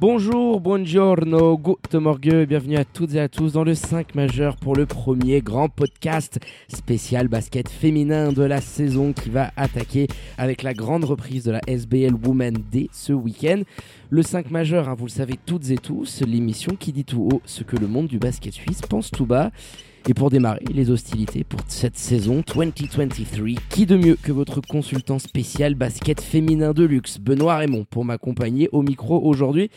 Bonjour, buongiorno, good morgue bienvenue à toutes et à tous dans le 5 majeur pour le premier grand podcast spécial basket féminin de la saison qui va attaquer avec la grande reprise de la SBL Women dès ce week-end. Le 5 majeur, hein, vous le savez toutes et tous, l'émission qui dit tout haut ce que le monde du basket suisse pense tout bas. Et pour démarrer les hostilités pour cette saison 2023, qui de mieux que votre consultant spécial basket féminin de luxe, Benoît Raymond, pour m'accompagner au micro aujourd'hui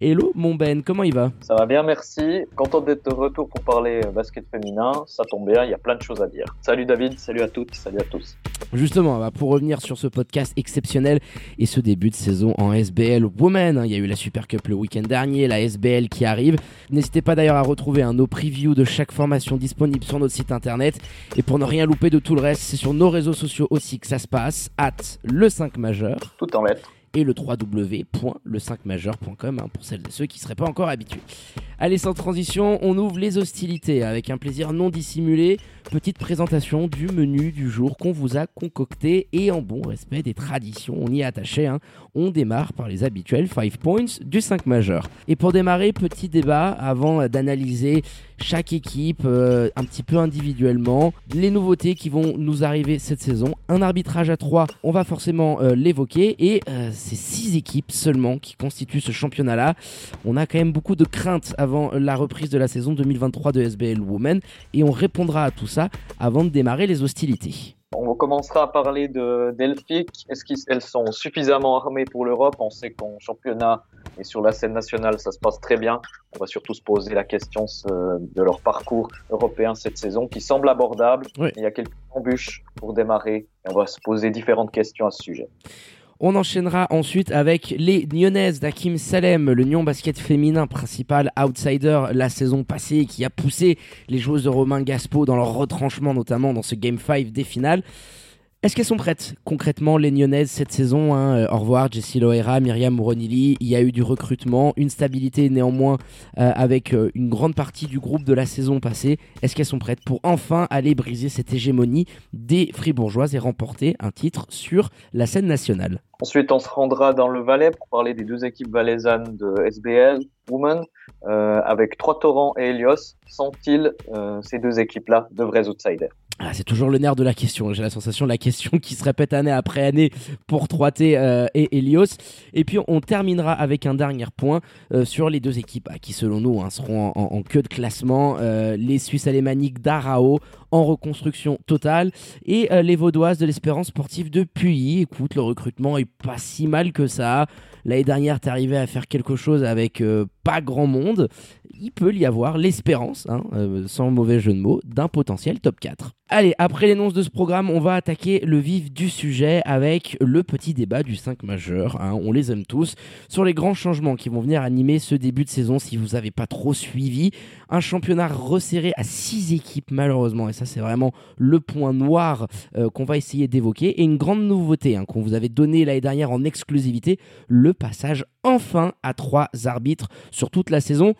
Hello mon Ben, comment il va? Ça va bien, merci. Content d'être de retour pour parler euh, basket féminin. Ça tombe bien, il y a plein de choses à dire. Salut David, salut à toutes, salut à tous. Justement, bah, pour revenir sur ce podcast exceptionnel et ce début de saison en SBL Women, hein, il y a eu la Super Cup le week-end dernier, la SBL qui arrive. N'hésitez pas d'ailleurs à retrouver un nos previews de chaque formation disponible sur notre site internet. Et pour ne rien louper de tout le reste, c'est sur nos réseaux sociaux aussi que ça se passe, at le 5 majeur. Tout en lettres et le www.le5majeur.com hein, pour celles et ceux qui ne seraient pas encore habitués. Allez, sans transition, on ouvre les hostilités avec un plaisir non dissimulé. Petite présentation du menu du jour qu'on vous a concocté et en bon respect des traditions, on y est attaché. Hein. On démarre par les habituels 5 points du 5 majeur. Et pour démarrer, petit débat avant d'analyser chaque équipe euh, un petit peu individuellement, les nouveautés qui vont nous arriver cette saison. Un arbitrage à 3, on va forcément euh, l'évoquer et euh, c'est 6 équipes seulement qui constituent ce championnat-là. On a quand même beaucoup de craintes avant la reprise de la saison 2023 de SBL Women et on répondra à tout ça avant de démarrer les hostilités. On commencera à parler de Delphic. Est-ce qu'elles sont suffisamment armées pour l'Europe? On sait qu'en championnat et sur la scène nationale, ça se passe très bien. On va surtout se poser la question de leur parcours européen cette saison qui semble abordable. Il y a quelques embûches pour démarrer. on va se poser différentes questions à ce sujet. On enchaînera ensuite avec les Nyonnaises d'Akim Salem, le Nyon basket féminin principal outsider la saison passée qui a poussé les joueuses de Romain Gaspo dans leur retranchement notamment dans ce Game 5 des finales. Est-ce qu'elles sont prêtes concrètement les Nyonnaises cette saison hein euh, Au revoir Jessie Loera, Myriam Mouronili, il y a eu du recrutement, une stabilité néanmoins euh, avec euh, une grande partie du groupe de la saison passée. Est-ce qu'elles sont prêtes pour enfin aller briser cette hégémonie des Fribourgeoises et remporter un titre sur la scène nationale? Ensuite, on se rendra dans le Valais pour parler des deux équipes valaisannes de SBL Women, avec Trois Torrents et Helios. Sont-ils, ces deux équipes-là, de vrais outsiders ah, c'est toujours le nerf de la question. J'ai la sensation la question qui se répète année après année pour 3T euh, et Helios. Et puis on terminera avec un dernier point euh, sur les deux équipes ah, qui, selon nous, hein, seront en, queue de classement. Euh, les Suisses alémaniques d'Arao en reconstruction totale et les Vaudoises de l'Espérance sportive de Puy. Écoute, le recrutement est pas si mal que ça. L'année dernière, tu arrivé à faire quelque chose avec pas grand monde. Il peut y avoir l'espérance, hein, sans mauvais jeu de mots, d'un potentiel top 4. Allez, après l'énonce de ce programme, on va attaquer le vif du sujet avec le petit débat du 5 majeur. Hein, on les aime tous. Sur les grands changements qui vont venir animer ce début de saison si vous n'avez pas trop suivi. Un championnat resserré à 6 équipes malheureusement. Et ça c'est vraiment le point noir euh, qu'on va essayer d'évoquer. Et une grande nouveauté hein, qu'on vous avait donnée l'année dernière en exclusivité. Le passage enfin à 3 arbitres sur toute la saison.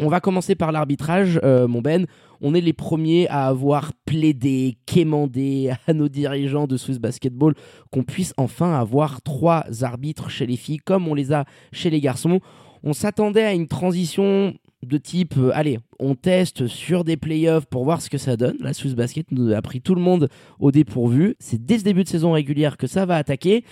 On va commencer par l'arbitrage, euh, mon Ben. On est les premiers à avoir plaidé, quémandé à nos dirigeants de Swiss Basketball qu'on puisse enfin avoir trois arbitres chez les filles comme on les a chez les garçons. On s'attendait à une transition de type euh, allez, on teste sur des playoffs pour voir ce que ça donne. La Swiss Basket nous a pris tout le monde au dépourvu. C'est dès ce début de saison régulière que ça va attaquer.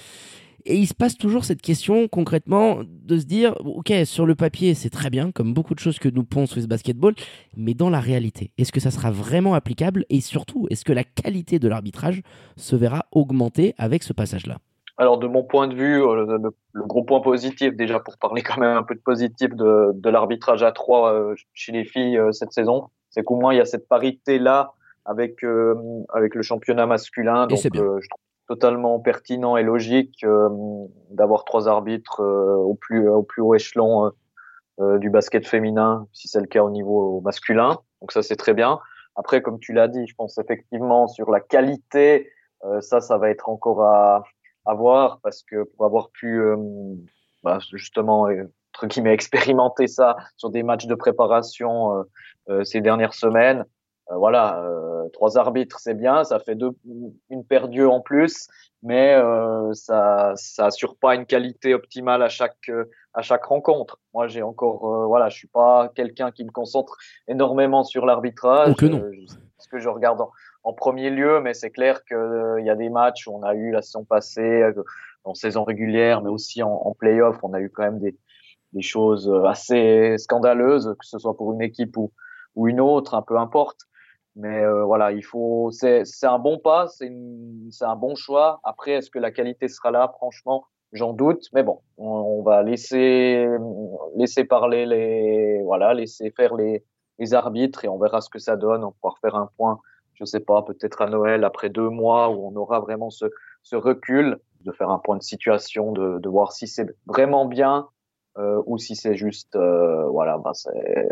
Et il se passe toujours cette question concrètement de se dire, ok, sur le papier c'est très bien, comme beaucoup de choses que nous pond Swiss Basketball, mais dans la réalité, est-ce que ça sera vraiment applicable? Et surtout, est-ce que la qualité de l'arbitrage se verra augmenter avec ce passage-là? Alors de mon point de vue, euh, le, gros point positif déjà pour parler quand même un peu de positif de, de l'arbitrage à 3 euh, chez les filles euh, cette saison, c'est qu'au moins il y a cette parité là avec avec le championnat masculin. Donc je trouve totalement pertinent et logique d'avoir trois arbitres au plus au plus haut échelon du basket féminin, si c'est le cas au niveau masculin. Donc ça c'est très bien. Après, comme tu l'as dit, je pense effectivement sur la qualité, ça, ça va être encore à, à voir parce que pour avoir pu bah, justement entre guillemets expérimenter ça sur des matchs de préparation euh, euh, ces dernières semaines. Euh, voilà, trois arbitres, c'est bien, ça fait deux, une paire d'yeux en plus, mais ça, ça assure pas une qualité optimale à chaque à chaque rencontre. Moi, j'ai encore, voilà, je suis pas quelqu'un qui me concentre énormément sur l'arbitrage. que non. ce que je regarde en, premier lieu, mais c'est clair qu'il y a des matchs où on a eu la saison passée, en saison régulière, mais aussi en, en play-off, on a eu quand même des, des choses euh, assez scandaleuses, que ce soit pour une équipe ou, ou une autre, un peu importe. Mais euh, voilà, il faut, c'est, c'est un bon pas, c'est, c'est un bon choix. Après, est-ce que la qualité sera là? Franchement, j'en doute. Mais bon, on, va laisser, laisser parler les, voilà, laisser faire les, les arbitres et on verra ce que ça donne. On pourra faire un point, je sais pas, peut-être à Noël après deux mois où on aura vraiment ce, ce recul, de faire un point de situation, de, de voir si c'est vraiment bien euh, ou si c'est juste, euh, voilà, bah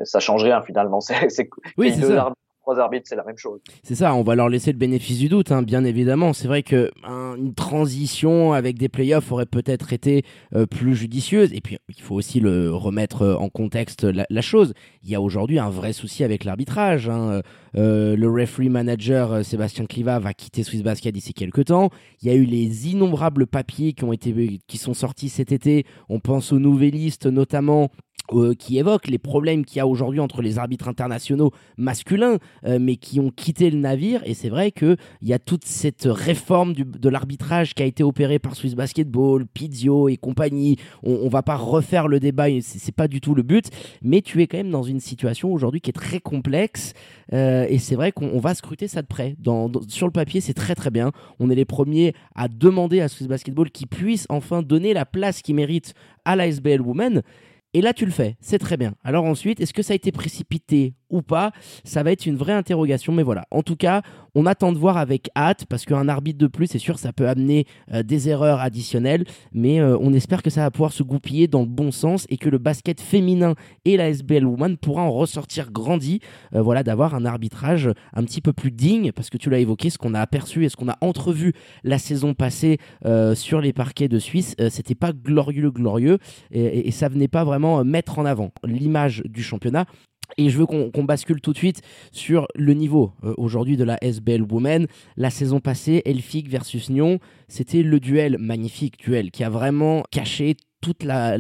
ça change rien finalement. C'est, oui, c'est ça trois arbitres, c'est la même chose. C'est ça, on va leur laisser le bénéfice du doute, hein, bien évidemment. C'est vrai que une transition avec des playoffs aurait peut-être été euh, plus judicieuse. Et puis, il faut aussi le remettre en contexte la, chose. Il y a aujourd'hui un vrai souci avec l'arbitrage. Hein. Euh, le referee manager euh, Sébastien Cliva va quitter Swiss Basket d'ici quelques temps. Il y a eu les innombrables papiers qui ont été qui sont sortis cet été. On pense aux nouvellistes notamment euh, qui évoquent les problèmes qu'il y a aujourd'hui entre les arbitres internationaux masculins, mais qui ont quitté le navire. Et c'est vrai qu'il y a toute cette réforme de l'arbitrage qui a été opérée par Swiss Basketball, Pizio et compagnie. On, on va pas refaire le débat, c'est pas du tout le but, mais tu es quand même dans une situation aujourd'hui qui est très complexe. Euh, et c'est vrai qu'on va scruter ça de près. Dans, sur le papier, c'est très très bien. On est les premiers à demander à Swiss Basketball qu'ils puissent enfin donner la place qu'ils méritent à la SBL Women. Et là, tu le fais, c'est très bien. Alors ensuite, est-ce que ça a été précipité ou pas? Ça va être une vraie interrogation, mais voilà. En tout cas, on attend de voir avec hâte, parce qu'un arbitre de plus, c'est sûr, ça peut amener euh, des erreurs additionnelles, mais euh, on espère que ça va pouvoir se goupiller dans le bon sens et que le basket féminin et la SBL Woman pourra en ressortir grandi, euh, voilà, d'avoir un arbitrage un petit peu plus digne, parce que tu l'as évoqué, ce qu'on a aperçu et ce qu'on a entrevu la saison passée sur les parquets de Suisse, c'était pas glorieux, glorieux, et, et ça venait pas vraiment euh, mettre en avant l'image du championnat. Et je veux qu'on bascule tout de suite sur le niveau euh, aujourd'hui de la SBL Women. La saison passée, Elfig versus Nyon, c'était le duel, magnifique duel, qui a vraiment caché toute la,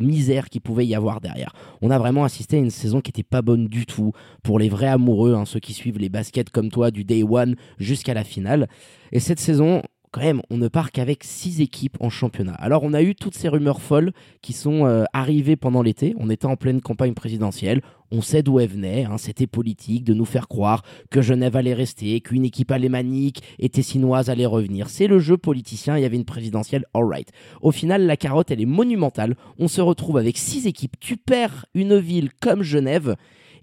misère qu'il pouvait y avoir derrière. On a vraiment assisté à une saison qui n'était pas bonne du tout pour les vrais amoureux, hein, ceux qui suivent les baskets comme toi du day one jusqu'à la finale. Et cette saison, quand même, on ne part qu'avec six équipes en championnat. Alors, on a eu toutes ces rumeurs folles qui sont euh, arrivées pendant l'été. On était en pleine campagne présidentielle. On sait d'où elles venaient. Hein. C'était politique de nous faire croire que Genève allait rester, qu'une équipe alémanique et tessinoise allait revenir. C'est le jeu politicien. Il y avait une présidentielle, alright. Au final, la carotte, elle est monumentale. On se retrouve avec six équipes. Tu perds une ville comme Genève.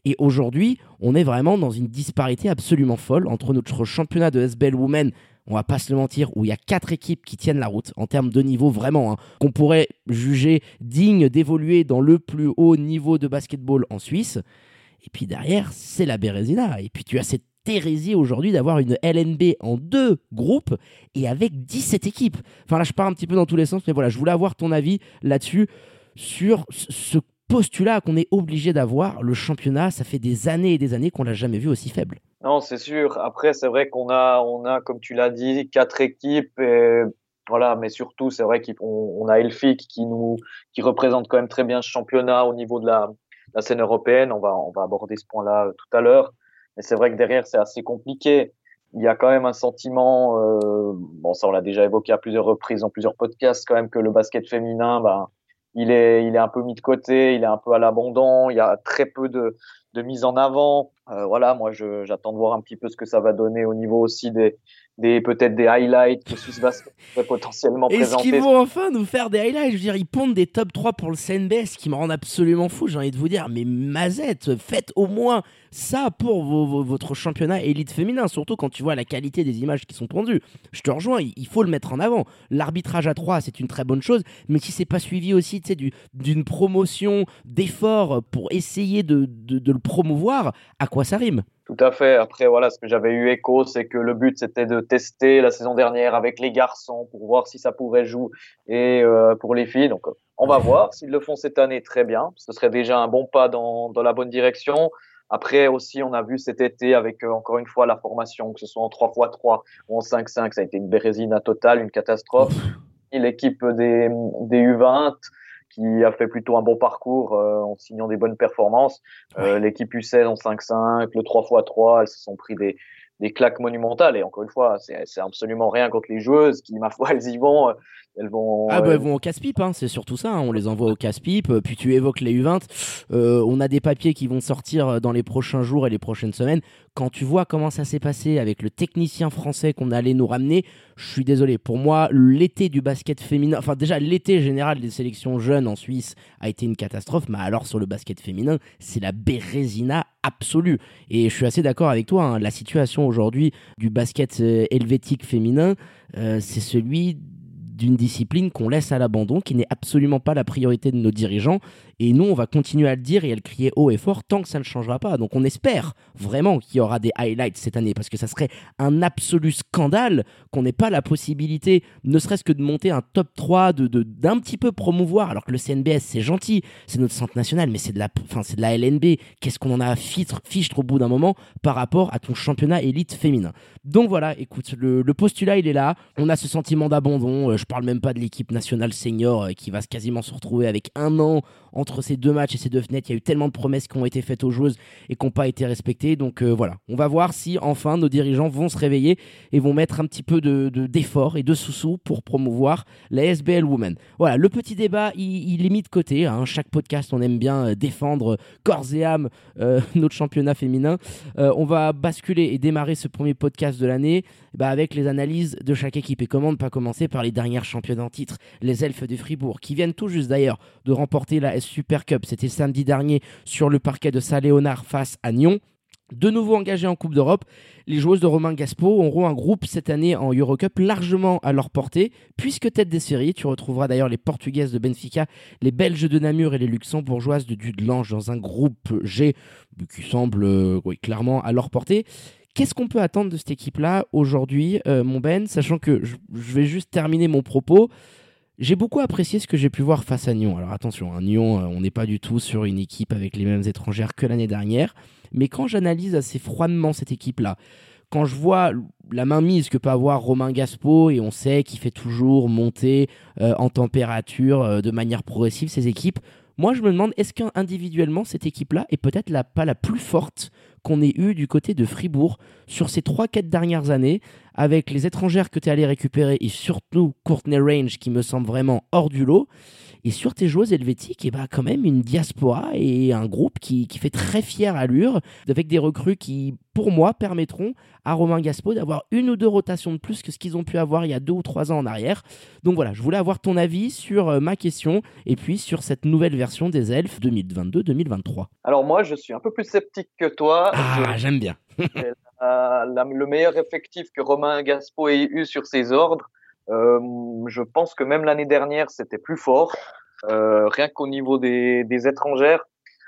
Et aujourd'hui, on est vraiment dans une disparité absolument folle entre notre championnat de SBL Women on va pas se le mentir, où il y a quatre équipes qui tiennent la route en termes de niveau vraiment, hein, qu'on pourrait juger digne d'évoluer dans le plus haut niveau de basketball en Suisse. Et puis derrière, c'est la Bérésina. Et puis tu as cette hérésie aujourd'hui d'avoir une LNB en deux groupes et avec 17 équipes. Enfin là, je pars un petit peu dans tous les sens, mais voilà, je voulais avoir ton avis là-dessus sur ce postulat qu'on est obligé d'avoir. Le championnat, ça fait des années et des années qu'on l'a jamais vu aussi faible. Non, c'est sûr. Après, c'est vrai qu'on a, on a, comme tu l'as dit, quatre équipes. Et voilà, mais surtout, c'est vrai qu'on on a Elfic qui nous, qui représente quand même très bien ce championnat au niveau de la, scène européenne. On va, on va aborder ce point-là euh, tout à l'heure. Mais c'est vrai que derrière, c'est assez compliqué. Il y a quand même un sentiment, euh, bon, ça on l'a déjà évoqué à plusieurs reprises dans plusieurs podcasts, quand même que le basket féminin, ben, il est, un peu mis de côté, il est un peu à l'abandon. Il y a très peu de mise en avant. Euh, voilà, moi, j'attends de voir un petit peu ce que ça va donner au niveau aussi des, des peut-être des highlights que Swiss Basket pourrait potentiellement présenter. Est-ce qu'ils vont enfin nous faire des highlights? Je veux dire, ils pondent des top 3 pour le CNBS qui me rendent absolument fou. J'ai envie de vous dire, mais Mazette, faites au moins ça pour votre championnat élite féminin, surtout quand tu vois la qualité des images qui sont pondues. Je te rejoins, il faut le mettre en avant. L'arbitrage à 3, c'est une très bonne chose, mais si c'est pas suivi aussi d'une promotion, d'efforts pour essayer de, de le promouvoir, à quoi ça rime tout à fait. Après, voilà, ce que j'avais eu écho, c'est que le but, c'était de tester la saison dernière avec les garçons pour voir si ça pourrait jouer et euh, pour les filles. Donc, on va voir. S'ils le font cette année, très bien. Ce serait déjà un bon pas dans, dans la bonne direction. Après aussi, on a vu cet été avec euh, encore une fois la formation, que ce soit en 3x3 ou en 5-5, ça a été une bérésina totale, une catastrophe. L'équipe des, des U20, qui a fait plutôt un bon parcours euh, en signant des bonnes performances. Euh, l'équipe U16 en 5-5, le 3x3, elles se sont pris des, des claques monumentales. Et encore une fois, c'est absolument rien contre les joueuses qui, ma foi, elles y vont. Elles vont. Ah bah elles vont au casse-pipe, hein, c'est surtout ça. Hein. on les envoie au casse-pipe. Puis tu évoques les U20. Euh, on a des papiers qui vont sortir dans les prochains jours et les prochaines semaines. Quand tu vois comment ça s'est passé avec le technicien français qu'on allait nous ramener, je suis désolé. Pour moi, l'été du basket féminin, enfin déjà l'été général des sélections jeunes en Suisse a été une catastrophe. Mais alors sur le basket féminin, c'est la bérésina absolue. Et je suis assez d'accord avec toi. Hein. la situation aujourd'hui du basket euh, helvétique féminin, euh, c'est celui d'une discipline qu'on laisse à l'abandon, qui n'est absolument pas la priorité de nos dirigeants. Et nous, on va continuer à le dire et à le crier haut et fort tant que ça ne changera pas. Donc on espère vraiment qu'il y aura des highlights cette année, parce que ça serait un absolu scandale qu'on n'ait pas la possibilité, ne serait-ce que de monter un top 3, de, d'un petit peu promouvoir, alors que le CNBS, c'est gentil, c'est notre centre national, mais c'est de la, enfin, de la LNB. Qu'est-ce qu'on en a à fichtre, au bout d'un moment par rapport à ton championnat élite féminin? Donc voilà, écoute, le, postulat, il est là. On a ce sentiment d'abandon. Euh, je parle même pas de l'équipe nationale senior euh, qui va quasiment se retrouver avec un an entre ces deux matchs et ces deux fenêtres. Il y a eu tellement de promesses qui ont été faites aux joueuses et qui n'ont pas été respectées. Donc euh, voilà, on va voir si enfin nos dirigeants vont se réveiller et vont mettre un petit peu de, d'effort et de sous-sous pour promouvoir la SBL Women. Voilà, le petit débat, il, est mis de côté. Hein. Chaque podcast, on aime bien euh, défendre corps et âme euh, notre championnat féminin. on va basculer et démarrer ce premier podcast de l'année bah, avec les analyses de chaque équipe. Et comment ne pas commencer par les dernières championnes en titre, les Elfes de Fribourg, qui viennent tout juste d'ailleurs de remporter la Super Cup. C'était samedi dernier sur le parquet de Saint-Léonard face à Nyon. De nouveau engagés en Coupe d'Europe, les joueuses de Romain Gaspo auront un groupe cette année en Eurocup largement à leur portée, puisque tête des séries, tu retrouveras d'ailleurs les Portugaises de Benfica, les Belges de Namur et les Luxembourgeoises de Dudelange dans un groupe G qui semble euh, clairement à leur portée. Qu'est-ce qu'on peut attendre de cette équipe-là aujourd'hui, euh, mon Ben, sachant que je, vais juste terminer mon propos. J'ai beaucoup apprécié ce que j'ai pu voir face à Nyon. Alors attention, à hein, Nyon, euh, on n'est pas du tout sur une équipe avec les mêmes étrangères que l'année dernière. Mais quand j'analyse assez froidement cette équipe-là, quand je vois la mainmise que peut avoir Romain Gaspo, et on sait qu'il fait toujours monter euh, en température de manière progressive ses équipes, moi je me demande est-ce qu'individuellement cette équipe-là est peut-être pas la plus forte qu'on ait eu du côté de Fribourg sur ces 3-4 dernières années, avec les étrangères que tu es allé récupérer et surtout Courtney Range qui me semble vraiment hors du lot. Et sur tes joueuses helvétiques, et eh bah ben, quand même une diaspora et un groupe qui, qui fait très fière allure, avec des recrues qui, pour moi, permettront à Romain Gaspo d'avoir une ou deux rotations de plus que ce qu'ils ont pu avoir il y a deux ou trois ans en arrière. Donc voilà, je voulais avoir ton avis sur euh, ma question et puis sur cette nouvelle version des Elfes 2022-2023. Alors moi, je suis un peu plus sceptique que toi. Ah, j'aime bien. le meilleur effectif que Romain Gaspo ait eu sur ses ordres, je pense que même l'année dernière, c'était plus fort, euh, rien qu'au niveau des, des, étrangères.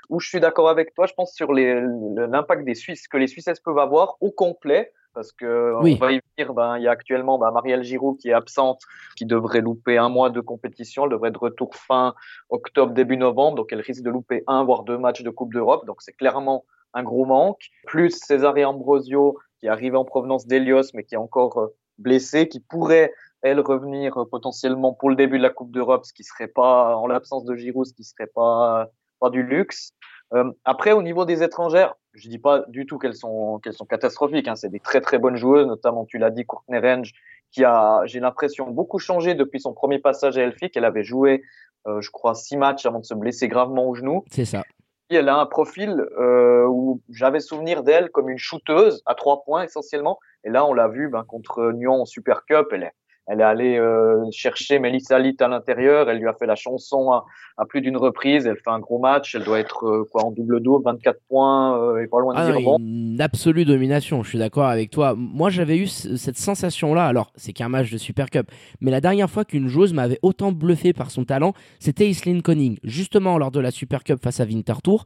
Où je suis d'accord avec toi, je pense sur l'impact des Suisses que les Suisses peuvent avoir au complet, parce que on va y venir. Ben, il y a actuellement ben, Marielle Giroud qui est absente, qui devrait louper un mois de compétition. Elle devrait être de retour fin octobre, début novembre, donc elle risque de louper un voire deux matchs de Coupe d'Europe. Donc c'est clairement un gros manque. Plus César Ambrosio qui arrive en provenance d'Elios, mais qui est encore euh, blessé, qui pourrait elle revenir euh, potentiellement pour le début de la Coupe d'Europe, ce qui serait pas, en l'absence de Giroud, ce qui serait pas, pas du luxe. Euh, après, au niveau des étrangères, je dis pas du tout qu'elles sont, qu'elles sont catastrophiques. Hein. C'est des très très bonnes joueuses, notamment tu l'as dit, Courtney Range, qui a, j'ai l'impression, beaucoup changé depuis son premier passage à Elfic. Elle avait joué, euh, je crois, six matchs avant de se blesser gravement au genou. C'est ça. elle a un profil euh, où j'avais souvenir d'elle comme une shooteuse à trois points essentiellement. Et là, on l'a vu ben, contre Nyon en Super Cup. Elle est, elle est allée euh, chercher Melissa Litt à l'intérieur. Elle lui a fait la chanson à, plus d'une reprise. Elle fait un gros match. Elle doit être euh, quoi en double double, 24 points euh, et pas loin de ah dire bon. Une absolue domination. Je suis d'accord avec toi. Moi, j'avais eu cette sensation-là. Alors, c'est qu'un match de Super Cup, mais la dernière fois qu'une joueuse m'avait autant bluffé par son talent, c'était Islene Conning, justement lors de la Super Cup face à Winterthur.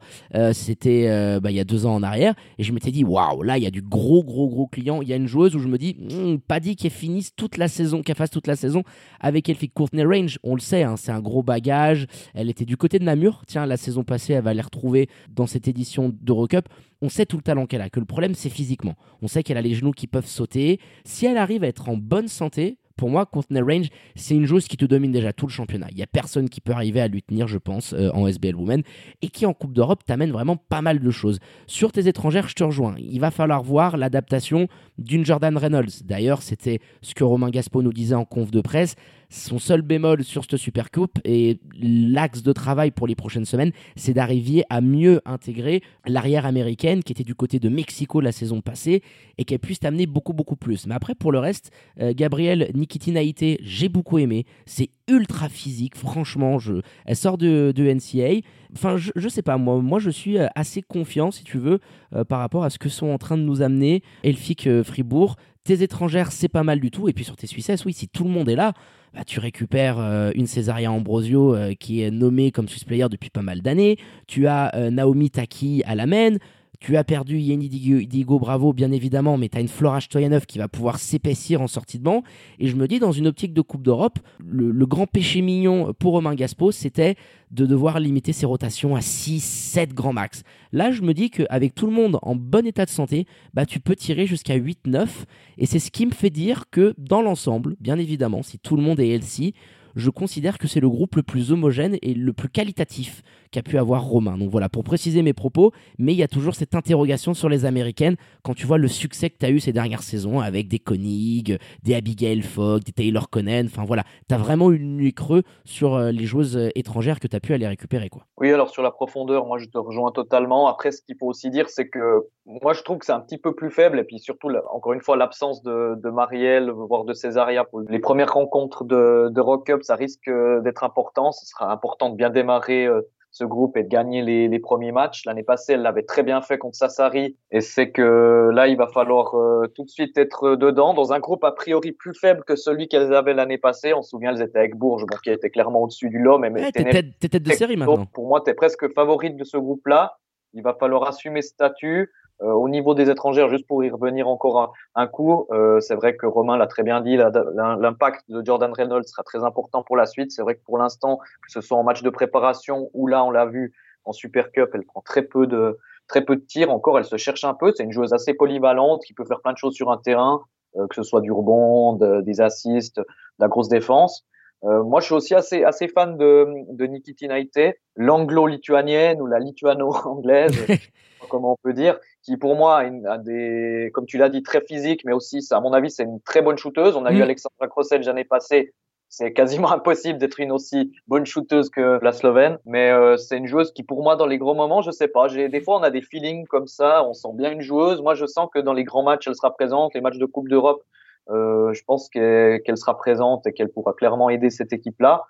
c'était bah, il y a deux ans en arrière, et je m'étais dit waouh, là il y a du gros gros gros client. Il y a une joueuse où je me dis hmm, pas dit qu'elle finisse toute la saison qu'elle fasse toute la saison avec Elphick Courtney Range. On le sait, hein, c'est un gros bagage. Elle était du côté de Namur. Tiens, la saison passée, elle va les retrouver dans cette édition d'Eurocup. On sait tout le talent qu'elle a, que le problème c'est physiquement. On sait qu'elle a les genoux qui peuvent sauter. Si elle arrive à être en bonne santé, pour moi, Courtney Range, c'est une joueuse qui te domine déjà tout le championnat. Il n'y a personne qui peut arriver à lui tenir, je pense, euh, en SBL Women, et qui en Coupe d'Europe t'amène vraiment pas mal de choses. Sur tes étrangères, je te rejoins. Il va falloir voir l'adaptation d'une Jordan Reynolds. D'ailleurs, c'était ce que Romain Gaspo nous disait en conf de presse son seul bémol sur cette Super Coupe et l'axe de travail pour les prochaines semaines, c'est d'arriver à mieux intégrer l'arrière américaine qui était du côté de Mexico la saison passée et qu'elle puisse t'amener beaucoup beaucoup plus. Mais après pour le reste, euh, Gabriel Nikitinaïté, j'ai beaucoup aimé. C'est ultra physique, franchement. Je... Elle sort de, de NCA. Enfin, je, sais pas, moi, moi je suis euh, assez confiant, si tu veux, euh, par rapport à ce que sont en train de nous amener Elfic Fribourg. Tes étrangères, c'est pas mal du tout. Et puis sur tes Suissesses, oui, si tout le monde est là, bah, tu récupères euh, une Césaria Ambrosio euh, qui est nommée comme Swiss Player depuis pas mal d'années. Tu as euh, Naomi Taki à la main. Tu as perdu Yeni Digo Bravo, bien évidemment, mais tu as une Flora Stoyanov qui va pouvoir s'épaissir en sortie de banc. Et je me dis, dans une optique de Coupe d'Europe, le, grand péché mignon pour Romain Gaspo, c'était de devoir limiter ses rotations à 6, 7 grands max. Là, je me dis qu'avec tout le monde en bon état de santé, bah, tu peux tirer jusqu'à 8, 9. Et c'est ce qui me fait dire que dans l'ensemble, bien évidemment, si tout le monde est healthy, je considère que c'est le groupe le plus homogène et le plus qualitatif qu'a pu avoir Romain. Donc voilà, pour préciser mes propos, mais il y a toujours cette interrogation sur les Américaines quand tu vois le succès que tu as eu ces dernières saisons avec des Koenig, des Abigail Fogg, des Taylor Conan, enfin voilà, tu as vraiment une nuit creux sur euh, les joueuses euh, étrangères que tu as pu aller récupérer. quoi. Oui, alors sur la profondeur, moi je te rejoins totalement. Après, ce qu'il faut aussi dire, c'est que moi je trouve que c'est un petit peu plus faible, et puis surtout, encore une fois, l'absence de, Marielle, voire de Césaria les premières rencontres de, de Rock Up, ça risque euh, d'être important. Ce sera important de bien démarrer ce groupe et de gagner les, les premiers matchs. L'année passée, elle l'avait très bien fait contre Sassari et c'est que là, il va falloir euh, tout de suite être dedans dans un groupe a priori plus faible que celui qu'elles avaient l'année passée. On se souvient, elles étaient avec Bourges, donc qui était clairement au-dessus du lot. Mais ouais, t'es tête, de série maintenant. Pour moi, tu es presque favorite de ce groupe-là. Il va falloir assumer ce statut. Euh, au niveau des étrangères, juste pour y revenir encore un, coup, euh, c'est vrai que Romain l'a très bien dit, l'impact de Jordan Reynolds sera très important pour la suite. C'est vrai que pour l'instant, que ce soit en match de préparation ou là, on l'a vu en Super Cup, elle prend très peu de très peu de tirs. Encore, elle se cherche un peu. C'est une joueuse assez polyvalente qui peut faire plein de choses sur un terrain, euh, que ce soit du rebond, des assists, de la grosse défense. Euh, moi, je suis aussi assez, assez fan de, de Nikitinaite, l'anglo-lituanienne ou la lituano-anglaise, comme on peut dire, qui pour moi a, des, comme tu l'as dit, très physique, mais aussi, à mon avis, c'est une très bonne shooteuse. On a eu mm. Alexandra Crossel l'année passée. C'est quasiment impossible d'être une aussi bonne shooteuse que la Slovène, mais euh, c'est une joueuse qui, pour moi, dans les gros moments, je sais pas. J'ai des fois, on a des feelings comme ça. On sent bien une joueuse. Moi, je sens que dans les grands matchs, elle sera présente. Les matchs de Coupe d'Europe, euh, je pense qu'elle sera présente et qu'elle pourra clairement aider cette équipe-là.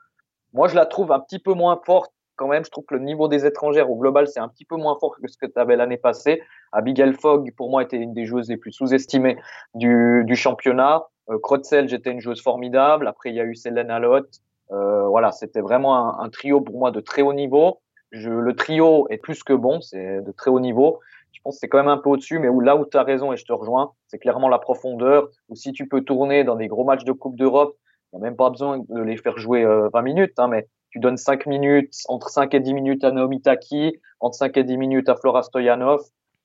Moi, je la trouve un petit peu moins forte quand même. Je trouve que le niveau des étrangères au global, c'est un petit peu moins fort que ce que tu avais l'année passée. Abigail Fogg, pour moi, était une des joueuses les plus sous-estimées du, championnat. Euh, Krotzel, j'étais une joueuse formidable. Après, il y a eu Célène Allot. Euh, voilà, c'était vraiment un, trio pour moi de très haut niveau. Le trio est plus que bon, c'est de très haut niveau c'est quand même un peu au-dessus, mais où, là où tu as raison et je te rejoins, c'est clairement la profondeur, ou si tu peux tourner dans des gros matchs de Coupe d'Europe, il n'y a même pas besoin de les faire jouer 20 euh, minutes, hein, mais tu donnes 5 minutes, entre 5 et 10 minutes à Naomi Taki, entre 5 et 10 minutes à Flora Stoyanov,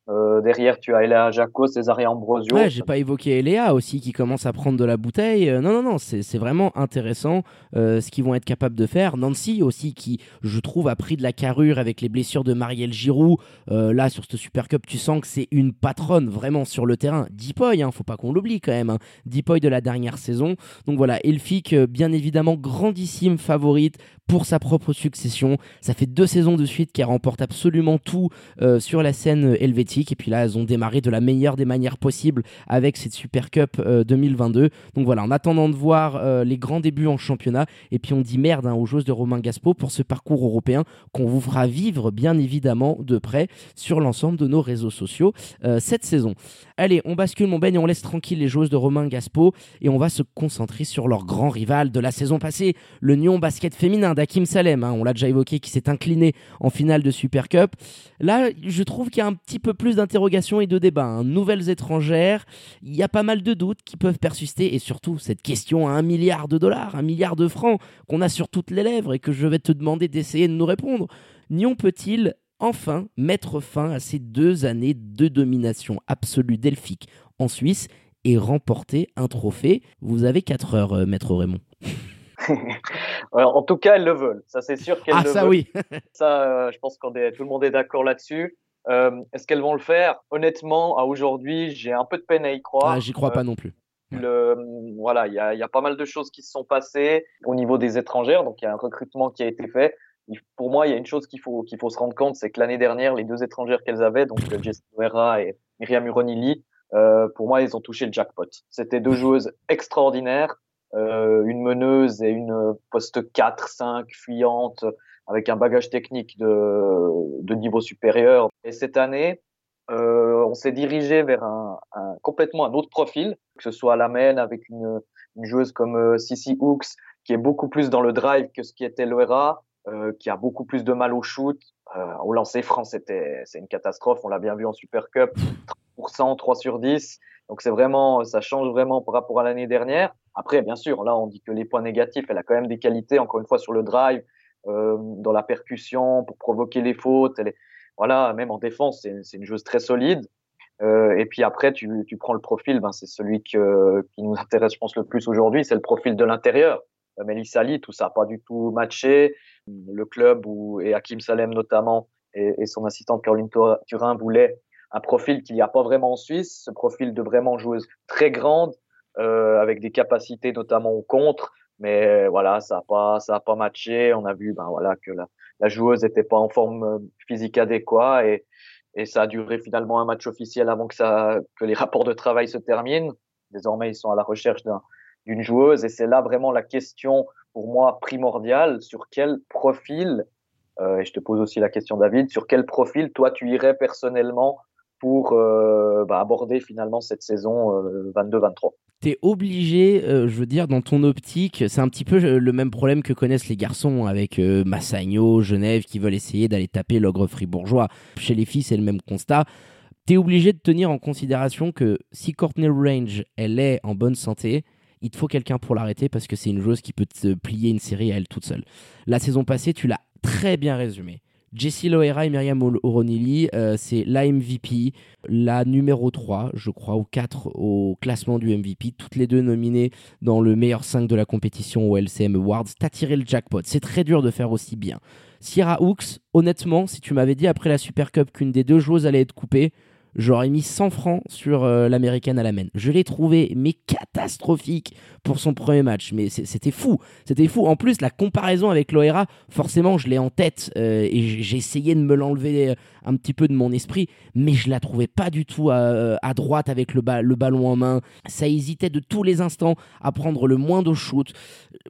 euh, derrière, tu as Eléa Jaco, Césaria Ambrosio. Ouais, j'ai pas évoqué Eléa aussi qui commence à prendre de la bouteille. Euh, non, non, non, c'est vraiment intéressant euh, ce qu'ils vont être capables de faire. Nancy aussi qui, je trouve, a pris de la carrure avec les blessures de Marielle Giroud. là, sur ce Super Cup, tu sens que c'est une patronne vraiment sur le terrain. Dipoy, hein, faut pas qu'on l'oublie quand même. Hein. Dipoy de la dernière saison. Donc voilà, Elfic, bien évidemment, grandissime favorite pour sa propre succession. Ça fait deux saisons de suite qu'elle remporte absolument tout euh, sur la scène helvétique. Et puis là, elles ont démarré de la meilleure des manières possibles avec cette Super Cup 2022. Donc voilà, en attendant de voir les grands débuts en championnat, et puis on dit merde hein, aux joueuses de Romain Gaspo pour ce parcours européen qu'on vous fera vivre bien évidemment de près sur l'ensemble de nos réseaux sociaux cette saison. Allez, on bascule mon Ben et on laisse tranquille les joueuses de Romain Gaspo et on va se concentrer sur leur grand rival de la saison passée, le Nyon basket féminin d'Akim Salem. Hein. on l'a déjà évoqué, qui s'est incliné en finale de Super Cup. Là, je trouve qu'il y a un petit peu plus d'interrogations et de débats. Hein. Nouvelles étrangères, il y a pas mal de doutes qui peuvent persister et surtout cette question à un milliard de dollars, un milliard de francs qu'on a sur toutes les lèvres et que je vais te demander d'essayer de nous répondre. Nyon peut-il enfin mettre fin à ces deux années de domination absolue delphique en Suisse et remporter un trophée? Vous avez 4 heures, euh, maître Raymond. en tout cas, elles le veulent. Ça, c'est sûr qu'elles ah, le ça, oui. ça, euh, je pense que tout le monde est d'accord là-dessus. Euh, est-ce qu'elles vont le faire? Honnêtement, à aujourd'hui, j'ai un peu de peine à y croire. Ah, j'y crois pas non plus. Le, voilà, il y a, y a, pas mal de choses qui se sont passées au niveau des étrangères. Donc, il y a un recrutement qui a été fait. Pour moi, il y a une chose qu'il faut, qu'il faut se rendre compte, c'est que l'année dernière, les deux étrangères qu'elles avaient, donc Jessica Vera et Myriam Uronili, euh, pour moi, ils ont touché le jackpot. C'était deux joueuses extraordinaires, euh, une meneuse et une poste 4, 5, fuyante, avec un bagage technique de, de niveau supérieur. Et cette année, euh, on s'est dirigé vers un, un, complètement un autre profil, que ce soit à la main avec une, une joueuse comme euh, Hooks, qui est beaucoup plus dans le drive que ce qui était Loera, euh, qui a beaucoup plus de mal au shoot. Euh, au lancer franc, c'était c'est une catastrophe. On l'a bien vu en Super Cup, 30%, 3 sur 10. Donc c'est vraiment, ça change vraiment par rapport à l'année dernière. Après, bien sûr, là on dit que les points négatifs, elle a quand même des qualités, encore une fois sur le drive, euh, dans la percussion, pour provoquer les fautes. Voilà, même en défense, c'est une joueuse très solide. Euh, et puis après, tu, tu prends le profil, ben c'est celui qui nous intéresse, je pense, le plus aujourd'hui, c'est le profil de l'intérieur. Euh, Mélissa Ali, tout ça n'a pas du tout matché. Le club où, et Hakim Salem notamment et, et son assistante Caroline Turin voulaient un profil qu'il n'y a pas vraiment en Suisse, ce profil de vraiment joueuse très grande, euh, avec des capacités notamment au contre. Mais voilà, ça n'a pas, ça a pas matché. On a vu, ben voilà, que la, la joueuse n'était pas en forme euh, physique adéquate et, et ça a duré finalement un match officiel avant que ça, que les rapports de travail se terminent. Désormais, ils sont à la recherche d'une joueuse et c'est là vraiment la question pour moi primordiale sur quel profil euh, et je te pose aussi la question David sur quel profil toi tu irais personnellement pour euh, bah, aborder finalement cette saison euh, 22-23 T'es obligé, euh, je veux dire, dans ton optique, c'est un petit peu euh, le même problème que connaissent les garçons avec Massagno, Genève, qui veulent essayer d'aller taper l'ogre fribourgeois. Chez les filles, c'est le même constat. T'es obligé de tenir en considération que si Courtney Range, elle est en bonne santé, il te faut quelqu'un pour l'arrêter parce que c'est une joueuse qui peut te plier une série à elle toute seule. La saison passée, tu l'as très bien résumé. Jessie Loera et Myriam O'Ronilly, euh, c'est la MVP, la numéro 3, je crois, ou 4 au classement du MVP, toutes les deux nominées dans le meilleur 5 de la compétition au LCM Awards. T'as tiré le jackpot, c'est très dur de faire aussi bien. Sierra Hooks, honnêtement, si tu m'avais dit après la Super Cup qu'une des deux joueuses allait être coupée, j'aurais mis 100 francs sur euh, l'américaine à la main. Je l'ai trouvé mais catastrophique pour son premier match, mais c'était fou, c'était fou. En plus, la comparaison avec Loera, forcément, je l'ai en tête euh, et j'ai essayé de me l'enlever euh, un petit peu de mon esprit, mais je la trouvais pas du tout à, à droite avec le, ballon en main. Ça hésitait de tous les instants à prendre le moindre shoot.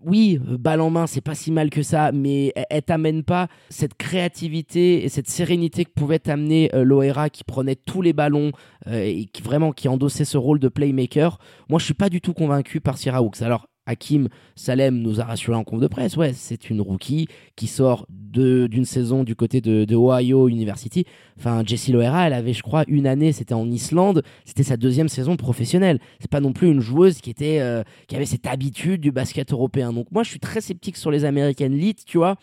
Oui, balle en main, c'est pas si mal que ça, mais elle, elle t'amène pas cette créativité et cette sérénité que pouvait t'amener Loera qui prenait tous les ballons euh, et qui vraiment qui endossait ce rôle de playmaker. Moi, je suis pas du tout convaincu par Sierra Hooks. Alors, Hakim Salem nous a rassuré en conf de presse. Ouais, c'est une rookie qui sort d'une saison du côté de, de, Ohio University. Enfin, Jessie Loera, elle avait, je crois, une année, c'était en Islande. C'était sa deuxième saison professionnelle. C'est pas non plus une joueuse qui était, euh, qui avait cette habitude du basket européen. Donc moi, je suis très sceptique sur les américaines lit, tu vois.